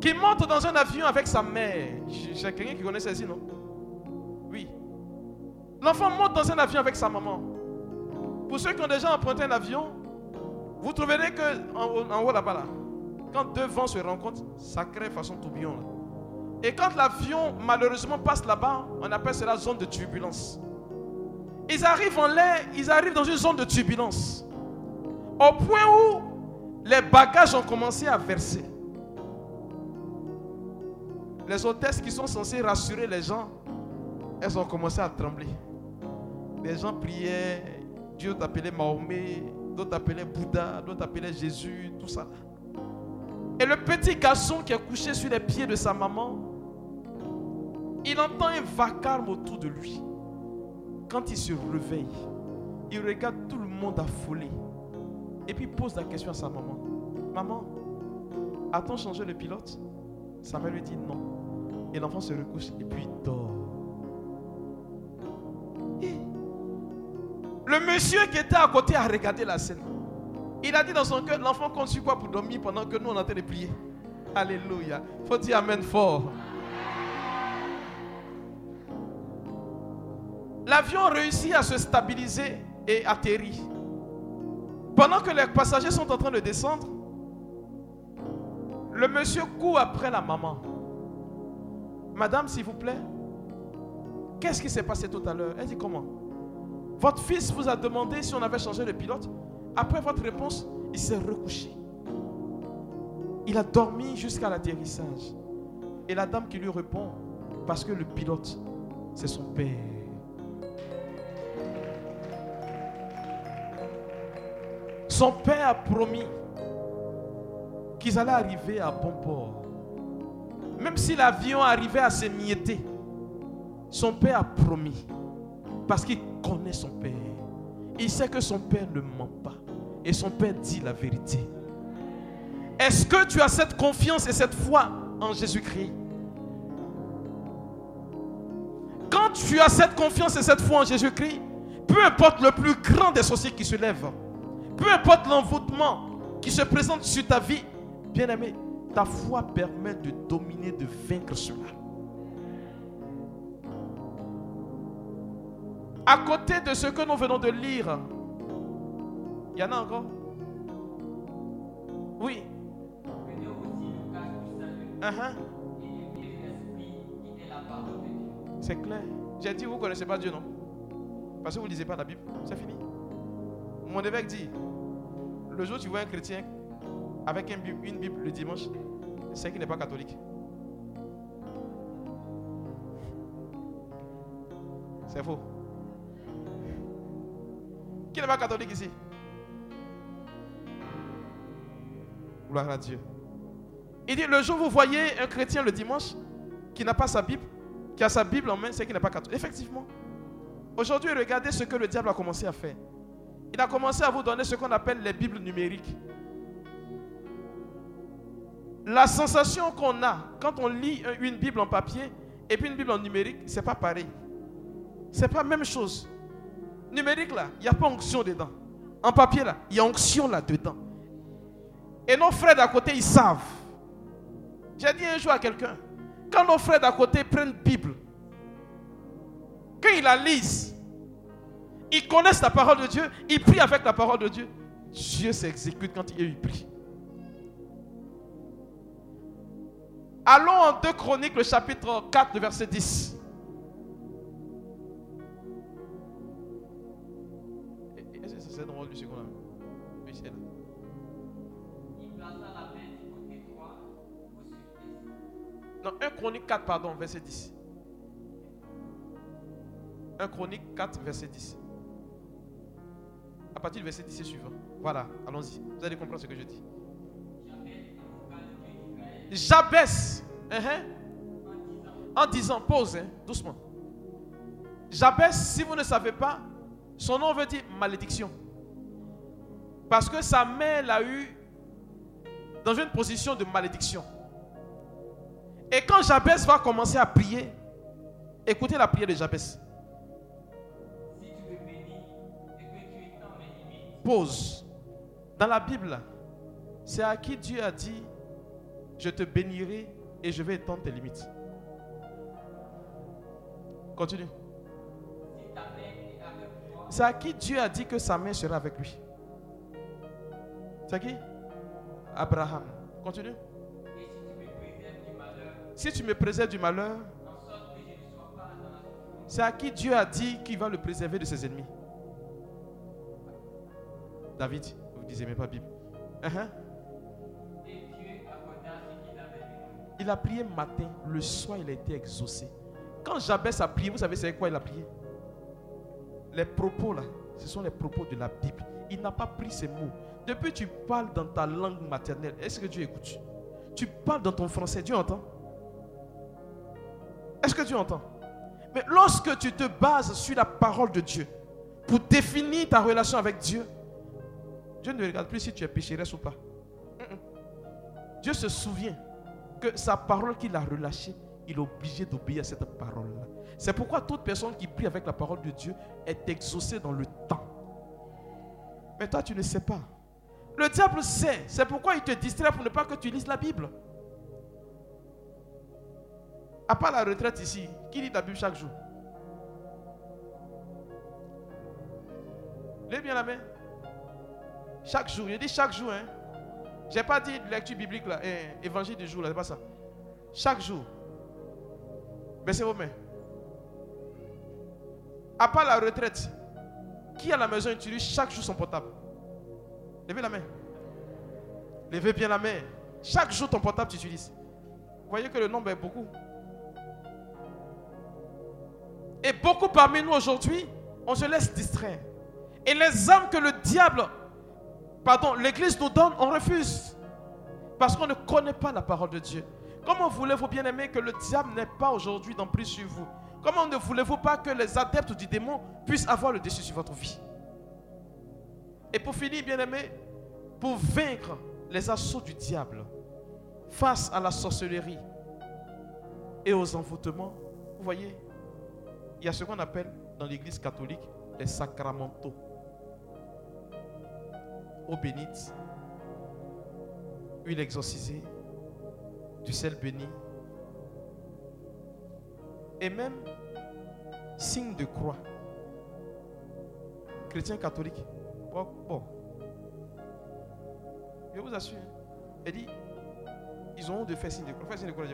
qui monte dans un avion avec sa mère. J'ai quelqu'un qui connaît celle-ci, non? Oui. L'enfant monte dans un avion avec sa maman. Pour ceux qui ont déjà emprunté un avion, vous trouverez que en, haut là-bas, là, quand deux vents se rencontrent, ça crée façon tourbillon. Et quand l'avion malheureusement passe là-bas, on appelle cela zone de turbulence. Ils arrivent en l'air, ils arrivent dans une zone de turbulence. Au point où les bagages ont commencé à verser les hôtesses qui sont censées rassurer les gens, elles ont commencé à trembler. Les gens priaient, Dieu t'appelait Mahomet, d'autres t'appelaient Bouddha, d'autres t'appelaient Jésus, tout ça. Et le petit garçon qui est couché sur les pieds de sa maman, il entend un vacarme autour de lui. Quand il se réveille, il regarde tout le monde affolé. Et puis il pose la question à sa maman. Maman, a-t-on changé le pilote? Sa mère lui dit non. Et l'enfant se recouche et puis il dort. le monsieur qui était à côté a regardé la scène. Il a dit dans son cœur, l'enfant conçut quoi pour dormir pendant que nous on était de prier? Alléluia. Faut dire Amen fort. L'avion réussit à se stabiliser et atterrit. Pendant que les passagers sont en train de descendre, le monsieur court après la maman. Madame, s'il vous plaît, qu'est-ce qui s'est passé tout à l'heure? Elle dit comment? Votre fils vous a demandé si on avait changé de pilote. Après votre réponse, il s'est recouché. Il a dormi jusqu'à l'atterrissage. Et la dame qui lui répond, parce que le pilote, c'est son père. Son père a promis qu'ils allaient arriver à bon port. Même si l'avion arrivait à s'émietter, son père a promis. Parce qu'il connaît son père. Il sait que son père ne ment pas. Et son père dit la vérité. Est-ce que tu as cette confiance et cette foi en Jésus-Christ? Quand tu as cette confiance et cette foi en Jésus-Christ, peu importe le plus grand des sorciers qui se lèvent, peu importe l'envoûtement qui se présente sur ta vie, bien-aimé, ta foi permet de dominer, de vaincre cela. À côté de ce que nous venons de lire, il y en a encore? Oui. Uh-huh. C'est clair. J'ai dit, vous ne connaissez pas Dieu, non? Parce que vous ne lisez pas la Bible. C'est fini. Mon évêque dit, le jour où tu vois un chrétien avec un Bible- une Bible le dimanche, c'est qu'il n'est pas catholique. C'est faux. Qui n'est pas catholique ici? Gloire à Dieu. Il dit, le jour où vous voyez un chrétien le dimanche qui n'a pas sa Bible, qui a sa Bible en main, c'est qu'il n'est pas catholique. Effectivement. Aujourd'hui, regardez ce que le diable a commencé à faire. Il a commencé à vous donner ce qu'on appelle les Bibles numériques. La sensation qu'on a quand on lit un- une Bible en papier et puis une Bible en numérique, c'est pas pareil. C'est pas la même chose. Numérique là, il n'y a pas onction dedans. En papier là, il y a onction là-dedans. Et nos frères d'à côté, ils savent. J'ai dit un jour à quelqu'un, quand nos frères d'à côté prennent Bible, quand ils la lisent, ils connaissent la parole de Dieu, ils prient avec la parole de Dieu. Dieu s'exécute quand eux, ils prient. Allons en 2 Chroniques, le chapitre 4, le verset 10. Est-ce que c'est ce qu'on a Oui, c'est là. Il. Non, 1 Chronique 4, pardon, verset 10. 1 Chronique 4, verset 10. Verset 10 et suivant. Voilà, allons-y. Vous allez comprendre ce que je dis. Jabès, hein, en disant, pause, hein, doucement. Jabès, si vous ne savez pas, son nom veut dire malédiction. Parce que sa mère l'a eu dans une position de malédiction. Et quand Jabès va commencer à prier, écoutez la prière de Jabès. Dans la Bible, c'est à qui Dieu a dit, je te bénirai et je vais étendre tes limites. Continue. C'est à qui Dieu a dit que sa main sera avec lui. C'est à qui? Abraham. Continue. si tu me préserves du malheur, c'est à qui Dieu a dit qu'il va le préserver de ses ennemis. David, vous ne disiez même pas Bible. Uh-huh. Il a prié matin, le soir il a été exaucé. Quand Jabès a prié, vous savez c'est quoi il a prié? Les propos là, ce sont les propos de la Bible. Il n'a pas pris ces mots. Depuis tu parles dans ta langue maternelle, est-ce que Dieu écoute? Tu parles dans ton français, Dieu entend? Est-ce que Dieu entend? Mais lorsque tu te bases sur la parole de Dieu pour définir ta relation avec Dieu, Dieu ne regarde plus si tu es pécheresse ou pas. Dieu se souvient que sa parole qu'il a relâchée, il est obligé d'obéir à cette parole-là. C'est pourquoi toute personne qui prie avec la parole de Dieu est exaucée dans le temps. Mais toi, tu ne sais pas. Le diable sait. C'est pourquoi il te distrait pour ne pas que tu lises la Bible. À part la retraite ici, qui lit la Bible chaque jour? Lève bien la main. Chaque jour. Je dis chaque jour. Hein. J'ai pas dit lecture biblique là, eh, évangile du jour là, c'est pas ça. Chaque jour. Baissez vos mains. À part la retraite, qui à la maison utilise chaque jour son portable? Levez la main. Levez bien la main. Chaque jour ton portable tu utilises. Vous voyez que le nombre est beaucoup. Et beaucoup parmi nous aujourd'hui, on se laisse distraire. Et les âmes que le diable, pardon, l'Église nous donne, on refuse. Parce qu'on ne connaît pas la parole de Dieu. Comment voulez-vous bien aimer que le diable n'ait pas aujourd'hui d'emprise sur vous? Comment ne voulez-vous pas que les adeptes du démon puissent avoir le dessus sur votre vie? Et pour finir, bien aimé, pour vaincre les assauts du diable face à la sorcellerie et aux envoûtements, vous voyez, il y a ce qu'on appelle dans l'église catholique les sacramentaux. Eau bénite, huile exorcisée, du sel béni, et même signe de croix. Chrétien catholique. Bon. Je vous assure. Elle dit, ils ont honte de faire signe de croix. Signe de croix,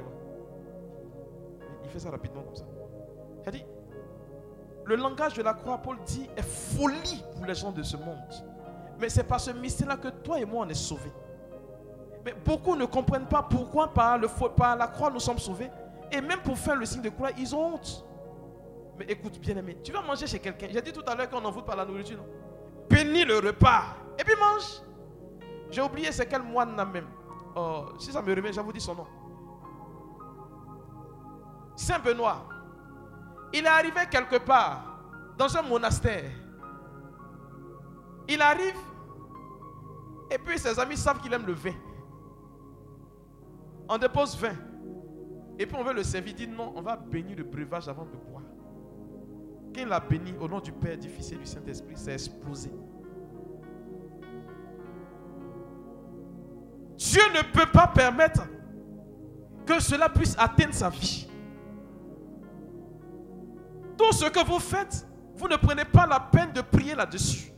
il fait ça rapidement comme ça. Elle dit, le langage de la croix, Paul dit, est folie pour les gens de ce monde. Mais c'est par ce mystère-là que toi et moi, on est sauvés. Mais beaucoup ne comprennent pas pourquoi par, le, par la croix nous sommes sauvés. Et même pour faire le signe de croix, ils ont honte. Mais écoute, bien aimé, tu vas manger chez quelqu'un. J'ai dit tout à l'heure qu'on n'en voûte pas la nourriture. Bénis le repas. Et puis mange. J'ai oublié c'est quel moine là même. Oh, si ça me remet, je vous dis son nom. Saint Benoît. Il est arrivé quelque part dans un monastère. Il arrive et puis ses amis savent qu'il aime le vin. On dépose vin. Et puis on veut le servir. Il dit non, on va bénir le breuvage avant de boire. Quand il a béni au nom du Père, du Fils et du Saint-Esprit, c'est explosé. Dieu ne peut pas permettre que cela puisse atteindre sa vie. Tout ce que vous faites, vous ne prenez pas la peine de prier là-dessus.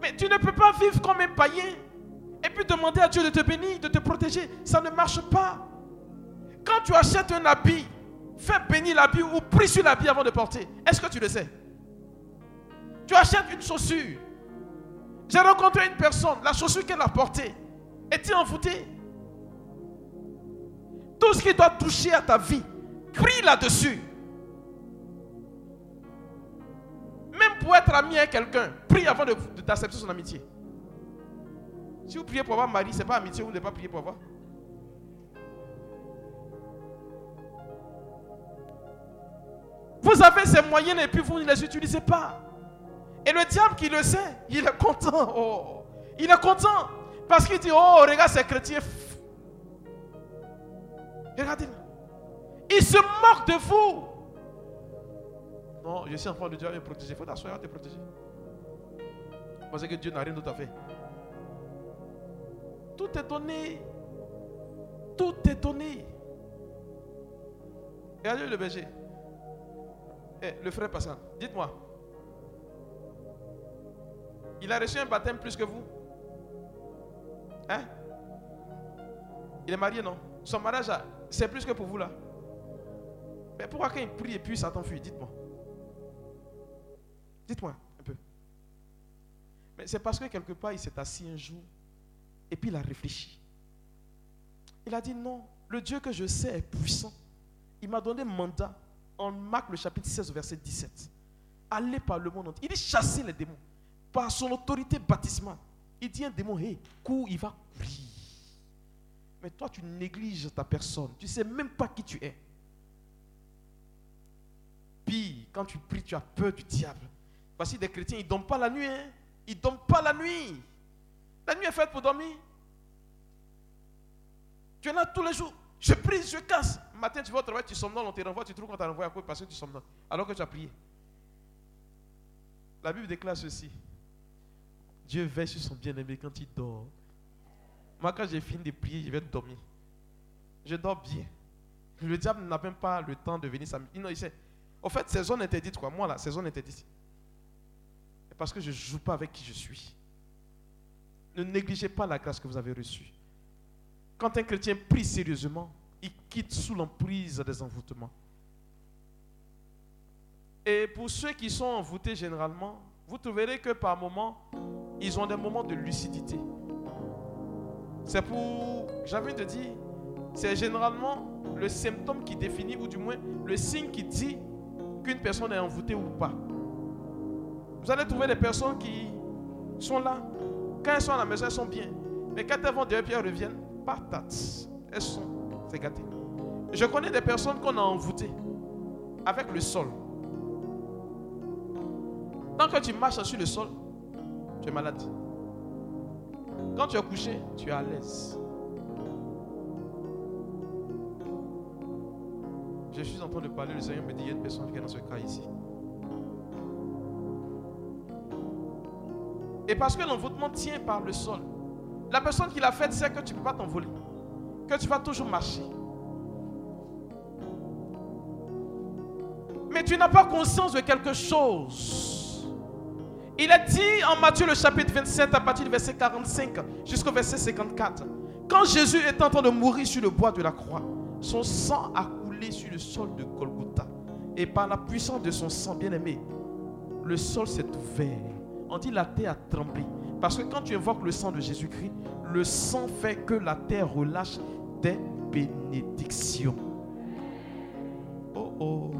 Mais tu ne peux pas vivre comme un païen et puis demander à Dieu de te bénir, de te protéger. Ça ne marche pas. Quand tu achètes un habit, fais bénir l'habit ou prie sur l'habit avant de porter. Est-ce que tu le sais? Tu achètes une chaussure. J'ai rencontré une personne, la chaussure qu'elle a portée était envoûtée. Tout ce qui doit toucher à ta vie, prie là-dessus. Même pour être ami avec quelqu'un, prie avant de, d'accepter son amitié. Si vous priez pour avoir mari, ce n'est pas amitié, vous ne devez pas prier pour avoir. Vous avez ces moyens et puis vous ne les utilisez pas. Et le diable qui le sait, il est content. Oh, il est content. Parce qu'il dit, oh, regarde ces chrétiens. Regardez. Il se moque de vous. Je suis enfant de Dieu, il est protégé. Il faut t'asseoir, il te protéger. Parce que Dieu n'a rien d'autre à faire. Tout est donné. Tout est donné. Regardez le berger. Eh, le frère passant, dites-moi. Il a reçu un baptême plus que vous Hein? Il est marié, non? Son mariage, c'est plus que pour vous là. Mais pourquoi quand il prie et puis Satan fuit Dites-moi. Dites-moi un peu. Mais c'est parce que quelque part, il s'est assis un jour et puis il a réfléchi. Il a dit non, le Dieu que je sais est puissant. Il m'a donné mandat en Marc le chapitre 16, verset 17. Allez par le monde entier. Il dit chasser les démons par son autorité baptismale. Il dit un démon, hé, cours, il va courir. Mais toi, tu négliges ta personne. Tu ne sais même pas qui tu es. Puis, quand tu pries, tu as peur du diable. Que des chrétiens, ils ne dorment pas la nuit. Hein? Ils ne dorment pas la nuit. La nuit est faite pour dormir. Tu es là tous les jours. Je prie, je casse. Matin, tu vas au travail, tu somnoles, on te renvoie, tu trouves qu'on t'a renvoyé à quoi parce que tu somnoles. Alors que tu as prié. La Bible déclare ceci. Dieu veille sur son bien-aimé quand il dort. Moi, quand j'ai fini de prier, je vais dormir. Je dors bien. Le diable n'a même pas le temps de venir s'amuser. Il. Au fait, c'est zone interdite, quoi. Moi, là, c'est zone interdite. Parce que je ne joue pas avec qui je suis. Ne négligez pas la grâce que vous avez reçue. Quand un chrétien prie sérieusement, il quitte sous l'emprise des envoûtements. Et pour ceux qui sont envoûtés généralement, vous trouverez que par moments, ils ont des moments de lucidité. C'est pour, j'avais de dire, c'est généralement le symptôme qui définit, ou du moins le signe qui dit qu'une personne est envoûtée ou pas. Vous allez trouver des personnes qui sont là. Quand elles sont à la maison, elles sont bien. Mais quand elles vont dehors et elles reviennent, patates. Elles sont, c'est gâté. Je connais des personnes qu'on a envoûtées avec le sol. Tant que tu marches sur le sol, tu es malade. Quand tu es couché, tu es à l'aise. Je suis en train de parler, le Seigneur me dit, il y a une personne qui est dans ce cas ici. Et parce que l'envoûtement tient par le sol, la personne qui l'a fait sait que tu ne peux pas t'envoler, que tu vas toujours marcher. Mais tu n'as pas conscience de quelque chose. Il est dit en Matthieu le chapitre 27 à partir du verset 45 jusqu'au verset 54. Quand Jésus est en train de mourir sur le bois de la croix, son sang a coulé sur le sol de Golgotha. Et par la puissance de son sang, bien aimé, le sol s'est ouvert. On dit la terre a tremblé. Parce que quand tu invoques le sang de Jésus-Christ, le sang fait que la terre relâche des bénédictions. Oh oh.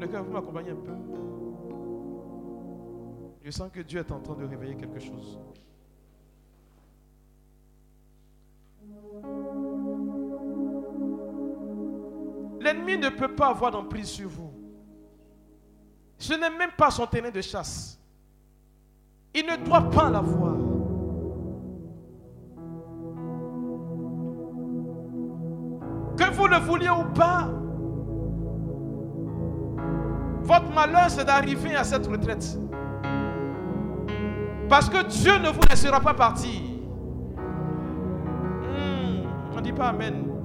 Le cœur, vous m'accompagnez un peu? Je sens que Dieu est en train de réveiller quelque chose. L'ennemi ne peut pas avoir d'emprise sur vous. Ce n'est même pas son terrain de chasse. Il ne doit pas l'avoir. Que vous le vouliez ou pas, votre malheur, c'est d'arriver à cette retraite. Parce que Dieu ne vous laissera pas partir. Hmm, on ne dit pas Amen.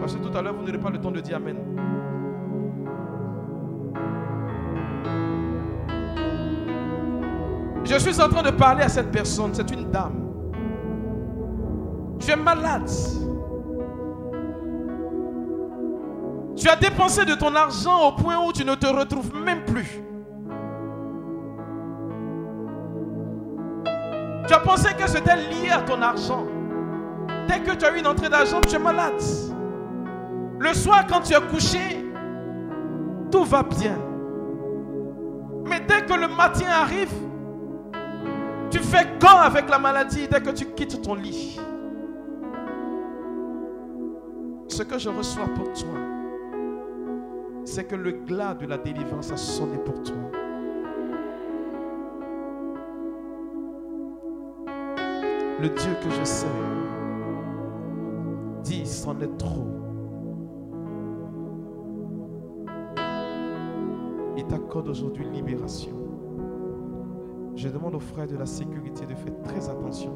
Parce que tout à l'heure, vous n'aurez pas le temps de dire Amen. Je suis en train de parler à cette personne. C'est une dame. Tu es malade. Tu as dépensé de ton argent au point où tu ne te retrouves même plus. Tu as pensé que c'était lié à ton argent. Dès que tu as eu une entrée d'argent, tu es malade. Le soir, quand tu es couché, tout va bien. Mais dès que le matin arrive, tu fais quand avec la maladie dès que tu quittes ton lit. Ce que je reçois pour toi, c'est que le glas de la délivrance a sonné pour toi. Le Dieu que je sers dit c'en est trop. T'accorde aujourd'hui libération. Je demande aux frères de la sécurité de faire très attention.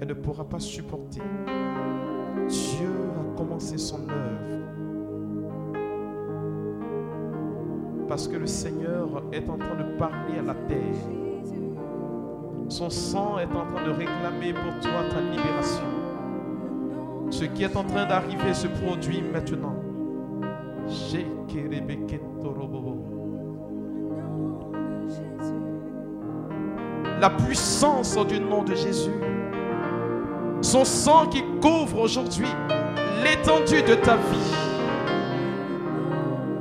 Elle ne pourra pas supporter. Dieu a commencé son œuvre. Parce que le Seigneur est en train de parler à la terre. Son sang est en train de réclamer pour toi ta libération. Ce qui est en train d'arriver se produit maintenant. La puissance du nom de Jésus. Son sang qui couvre aujourd'hui l'étendue de ta vie.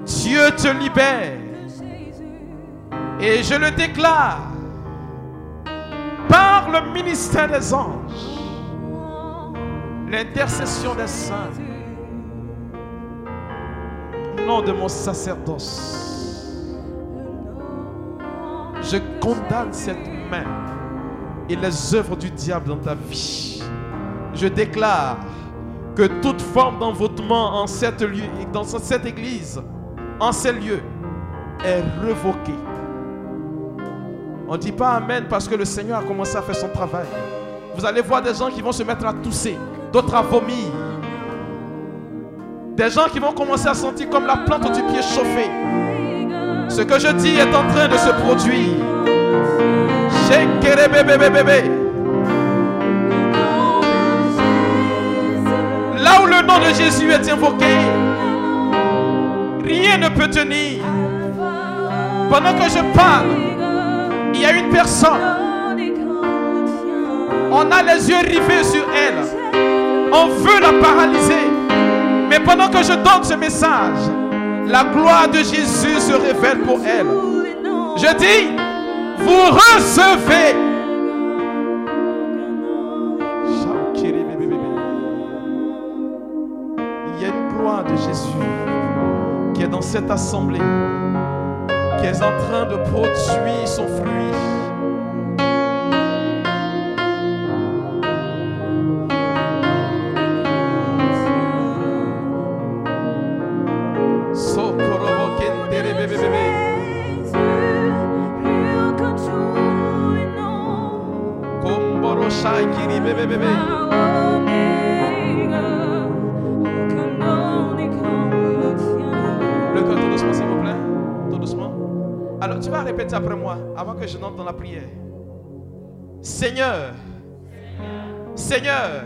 Dieu te libère. Et je le déclare par le ministère des anges, l'intercession des saints, nom de mon sacerdoce, je condamne cette et les œuvres du diable dans ta vie. Je déclare que toute forme d'envoûtement en cette lieu, dans cette église, en ces lieux, est révoquée. On ne dit pas Amen parce que le Seigneur a commencé à faire son travail. Vous allez voir des gens qui vont se mettre à tousser, d'autres à vomir. Des gens qui vont commencer à sentir comme la plante du pied chauffée. Ce que je dis est en train de se produire. Là où le nom de Jésus est invoqué, rien ne peut tenir. Pendant que je parle, il y a une personne. On a les yeux rivés sur elle. On veut la paralyser. Mais pendant que je donne ce message, la gloire de Jésus se révèle pour elle. Je dis, vous recevez. Il y a une gloire de Jésus qui est dans cette assemblée, qui est en train de produire son fruit. Répéter après moi, avant que je n'entre dans la prière. Seigneur, Seigneur,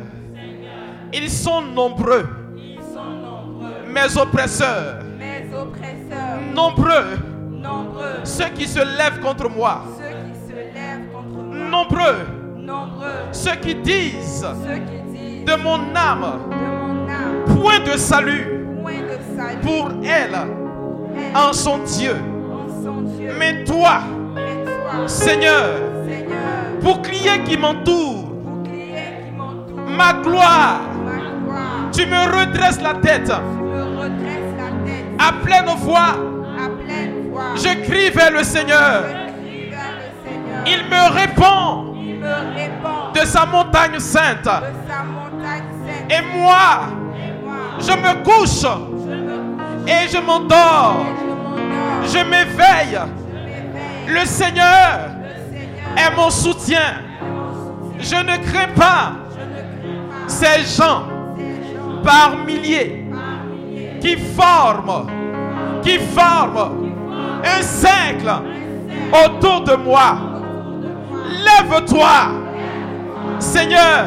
ils sont nombreux, mes oppresseurs, Mes oppresseurs, nombreux, nombreux, ceux qui se lèvent contre moi, ceux qui se lèvent contre moi, nombreux, nombreux, ceux qui disent de mon âme, point de salut pour elle elle, en son Dieu. Mais toi, Seigneur, Seigneur, bouclier qui m'entoure, ma gloire, tu me redresses la tête à pleine voix. Je crie vers le Seigneur. Il me répond de sa montagne sainte. Et moi, je me couche et je m'endors. Je m'éveille. Le Seigneur est mon soutien. Je ne crains pas ces gens par milliers qui forment, qui forment un cercle autour de moi. Lève-toi, Seigneur,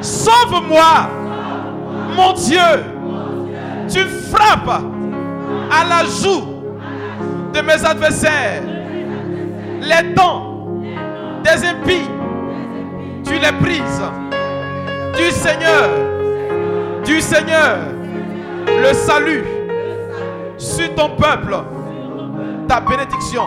sauve-moi, mon Dieu. Tu frappes à la joue de mes adversaires, les dents des impies, tu les brises. Du Seigneur, du Seigneur, le salut sur ton peuple, ta bénédiction.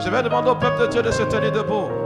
Je vais demander au peuple de Dieu de se tenir debout.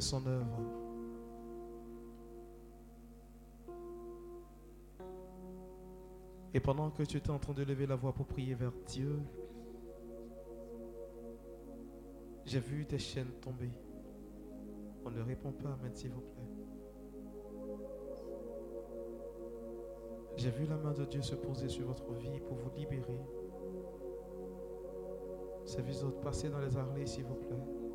Son œuvre. Et pendant que tu étais en train de lever la voix pour prier vers Dieu, j'ai vu tes chaînes tomber. On ne répond pas, Amen, s'il vous plaît. J'ai vu la main de Dieu se poser sur votre vie pour vous libérer. Service d'autres, passez dans les arlets, s'il vous plaît.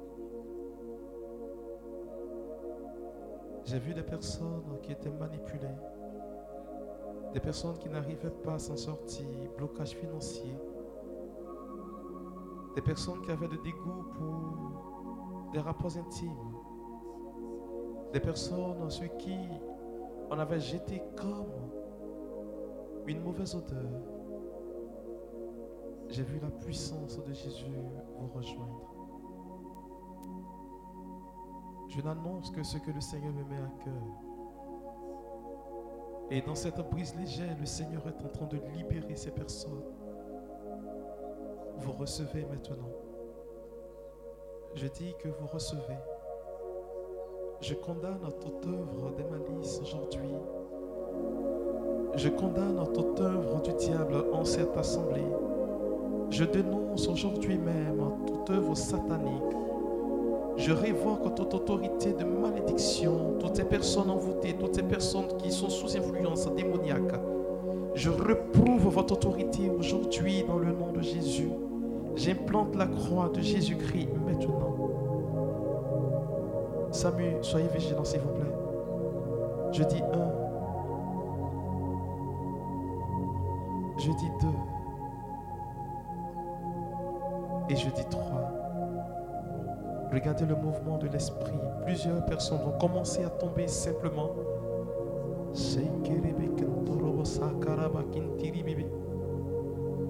J'ai vu des personnes qui étaient manipulées. Des personnes qui n'arrivaient pas à s'en sortir, blocage financier. Des personnes qui avaient de dégoût pour des rapports intimes. Des personnes sur qui on avait jeté comme une mauvaise odeur. J'ai vu la puissance de Jésus vous rejoindre. Je n'annonce que ce que le Seigneur me met à cœur. Et dans cette brise légère, le Seigneur est en train de libérer ces personnes. Vous recevez maintenant. Je dis que vous recevez. Je condamne toute œuvre des malices aujourd'hui. Je condamne toute œuvre du diable en cette assemblée. Je dénonce aujourd'hui même toute œuvre satanique. Je révoque toute autorité de malédiction, toutes ces personnes envoûtées, toutes ces personnes qui sont sous influence démoniaque. Je reprouve votre autorité aujourd'hui dans le nom de Jésus. J'implante la croix de Jésus-Christ maintenant. Samuel, soyez vigilant s'il vous plaît. Je dis un. Je dis deux. Et je dis trois. Regardez le mouvement de l'esprit. Plusieurs personnes vont commencer à tomber simplement.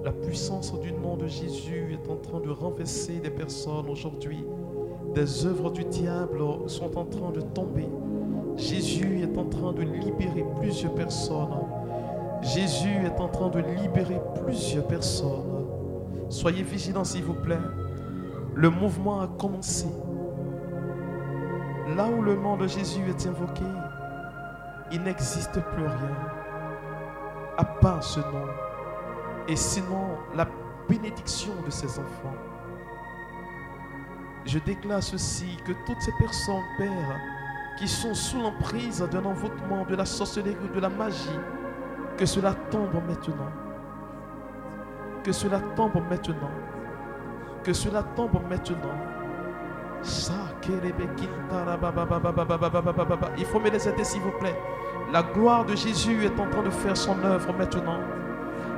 La puissance du nom de Jésus est en train de renverser des personnes aujourd'hui. Des œuvres du diable sont en train de tomber. Jésus est en train de libérer plusieurs personnes. Jésus est en train de libérer plusieurs personnes. Soyez vigilants s'il vous plaît. Le mouvement a commencé. Là où le nom de Jésus est invoqué, il n'existe plus rien à part ce nom. Et sinon, la bénédiction de ses enfants. Je déclare ceci, que toutes ces personnes, Père, qui sont sous l'emprise d'un envoûtement, de la sorcellerie, de la magie, que cela tombe maintenant. Que cela tombe maintenant. Que cela tombe maintenant. Il faut me les aider, s'il vous plaît. La gloire de Jésus est en train de faire son œuvre maintenant.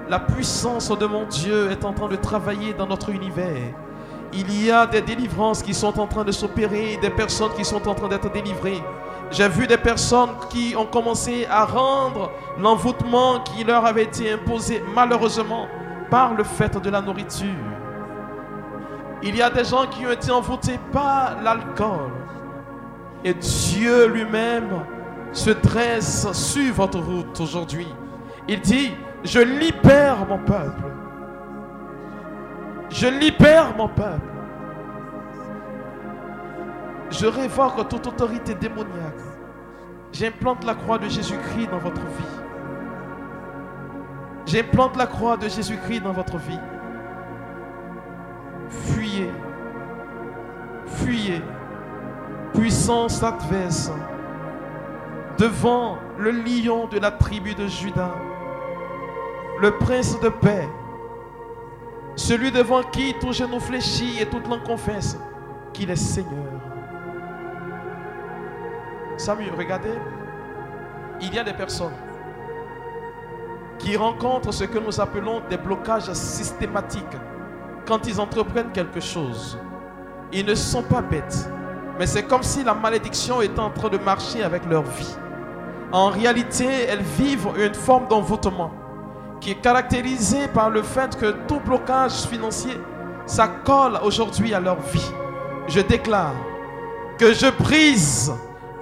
La puissance de mon Dieu est en train de travailler dans notre univers. Il y a des délivrances qui sont en train de s'opérer, des personnes qui sont en train d'être délivrées. J'ai vu des personnes qui ont commencé à rendre l'envoûtement qui leur avait été imposé malheureusement par le fait de la nourriture. Il y a des gens qui ont été envoûtés par l'alcool. Et Dieu lui-même se dresse sur votre route aujourd'hui. Il dit, je libère mon peuple. Je libère mon peuple. Je révoque toute autorité démoniaque. J'implante la croix de Jésus-Christ dans votre vie. J'implante la croix de Jésus-Christ dans votre vie. Fuyez. Fuyez. Puissance adverse. Devant le lion de la tribu de Judas. Le prince de paix. Celui devant qui tout genou fléchit et toute langue confesse qu'il est Seigneur. Samuel, regardez, il y a des personnes qui rencontrent ce que nous appelons des blocages systématiques quand ils entreprennent quelque chose. Ils ne sont pas bêtes, mais c'est comme si la malédiction était en train de marcher avec leur vie. En réalité, elles vivent une forme d'envoûtement qui est caractérisée par le fait que tout blocage financier, ça colle aujourd'hui à leur vie. Je déclare que je brise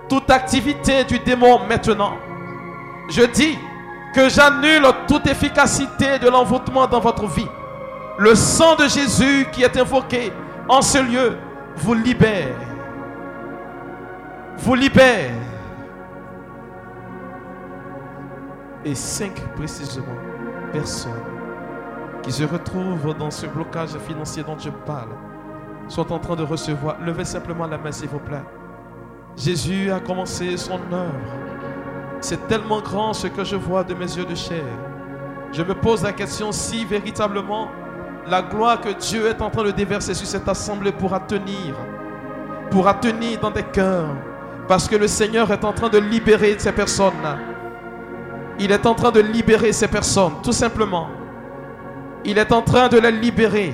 toute activité du démon maintenant. Je dis que j'annule toute efficacité de l'envoûtement dans votre vie. Le sang de Jésus qui est invoqué en ce lieu vous libère. Vous libère. Et cinq précisément personnes qui se retrouvent dans ce blocage financier dont je parle sont en train de recevoir. Levez simplement la main s'il vous plaît. Jésus a commencé son œuvre. C'est tellement grand ce que je vois de mes yeux de chair. Je me pose la question si véritablement la gloire que Dieu est en train de déverser sur cette assemblée pourra tenir, pourra tenir dans des cœurs, parce que le Seigneur est en train de libérer ces personnes-là. Il est en train de libérer ces personnes, tout simplement. Il est en train de les libérer.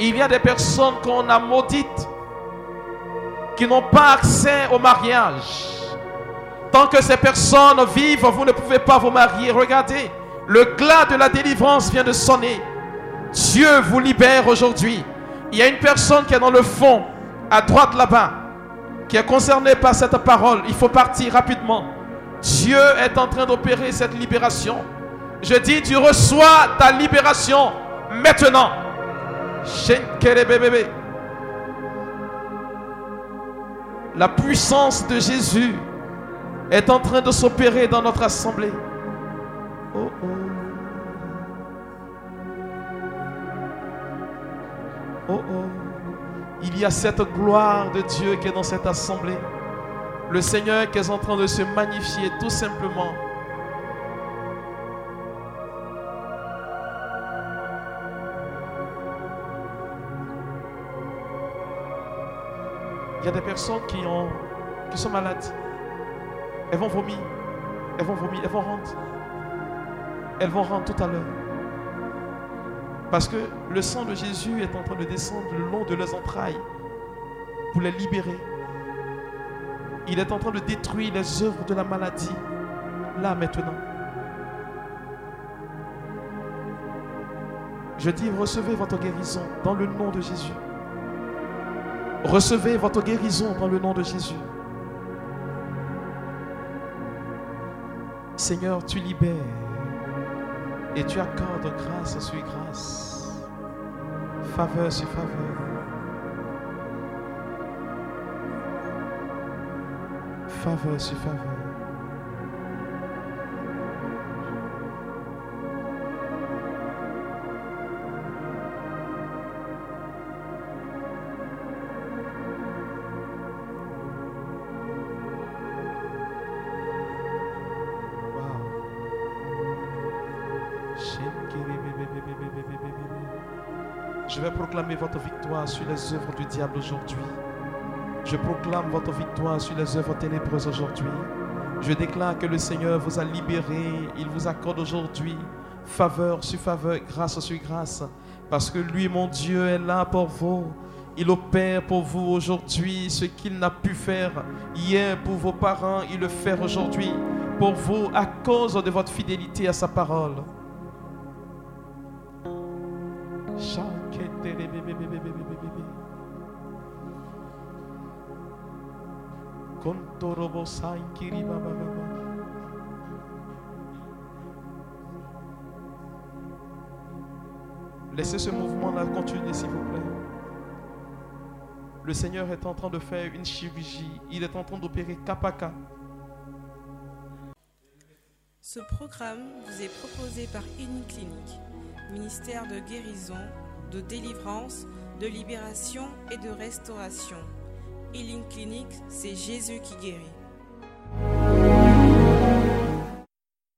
Il y a des personnes qu'on a maudites qui n'ont pas accès au mariage. Tant que ces personnes vivent, vous ne pouvez pas vous marier. Regardez, le glas de la délivrance vient de sonner. Dieu vous libère aujourd'hui. Il y a une personne qui est dans le fond, à droite là-bas, qui est concernée par cette parole. Il faut partir rapidement. Dieu est en train d'opérer cette libération. Je dis, tu reçois ta libération maintenant. La puissance de Jésus est en train de s'opérer dans notre assemblée. Oh oh. Oh oh. Il y a cette gloire de Dieu qui est dans cette assemblée. Le Seigneur qui est en train de se magnifier tout simplement. Il y a des personnes qui, ont, qui sont malades. Elles vont vomir. Elles vont vomir. Elles vont rentrer. Elles vont rentrer tout à l'heure. Parce que le sang de Jésus est en train de descendre le long de leurs entrailles pour les libérer. Il est en train de détruire les œuvres de la maladie, là maintenant. Je dis, recevez votre guérison dans le nom de Jésus. Recevez votre guérison dans le nom de Jésus. Seigneur, tu libères et tu accordes grâce sur grâce, faveur sur faveur. Faveur sur faveur. Proclamer votre victoire sur les œuvres du diable aujourd'hui. Je proclame votre victoire sur les œuvres ténébreuses aujourd'hui. Je déclare que le Seigneur vous a libéré. Il vous accorde aujourd'hui faveur sur faveur, grâce sur grâce. Parce que lui, mon Dieu, est là pour vous. Il opère pour vous aujourd'hui ce qu'il n'a pu faire hier pour vos parents. Il le fait aujourd'hui pour vous à cause de votre fidélité à sa parole. Laissez ce mouvement-là continuer, s'il vous plaît. Le Seigneur est en train de faire une chirurgie. Il est en train d'opérer cap. Ce programme vous est proposé par Clinique, ministère de guérison, de délivrance, de libération et de restauration. Healing Clinic, c'est Jésus qui guérit.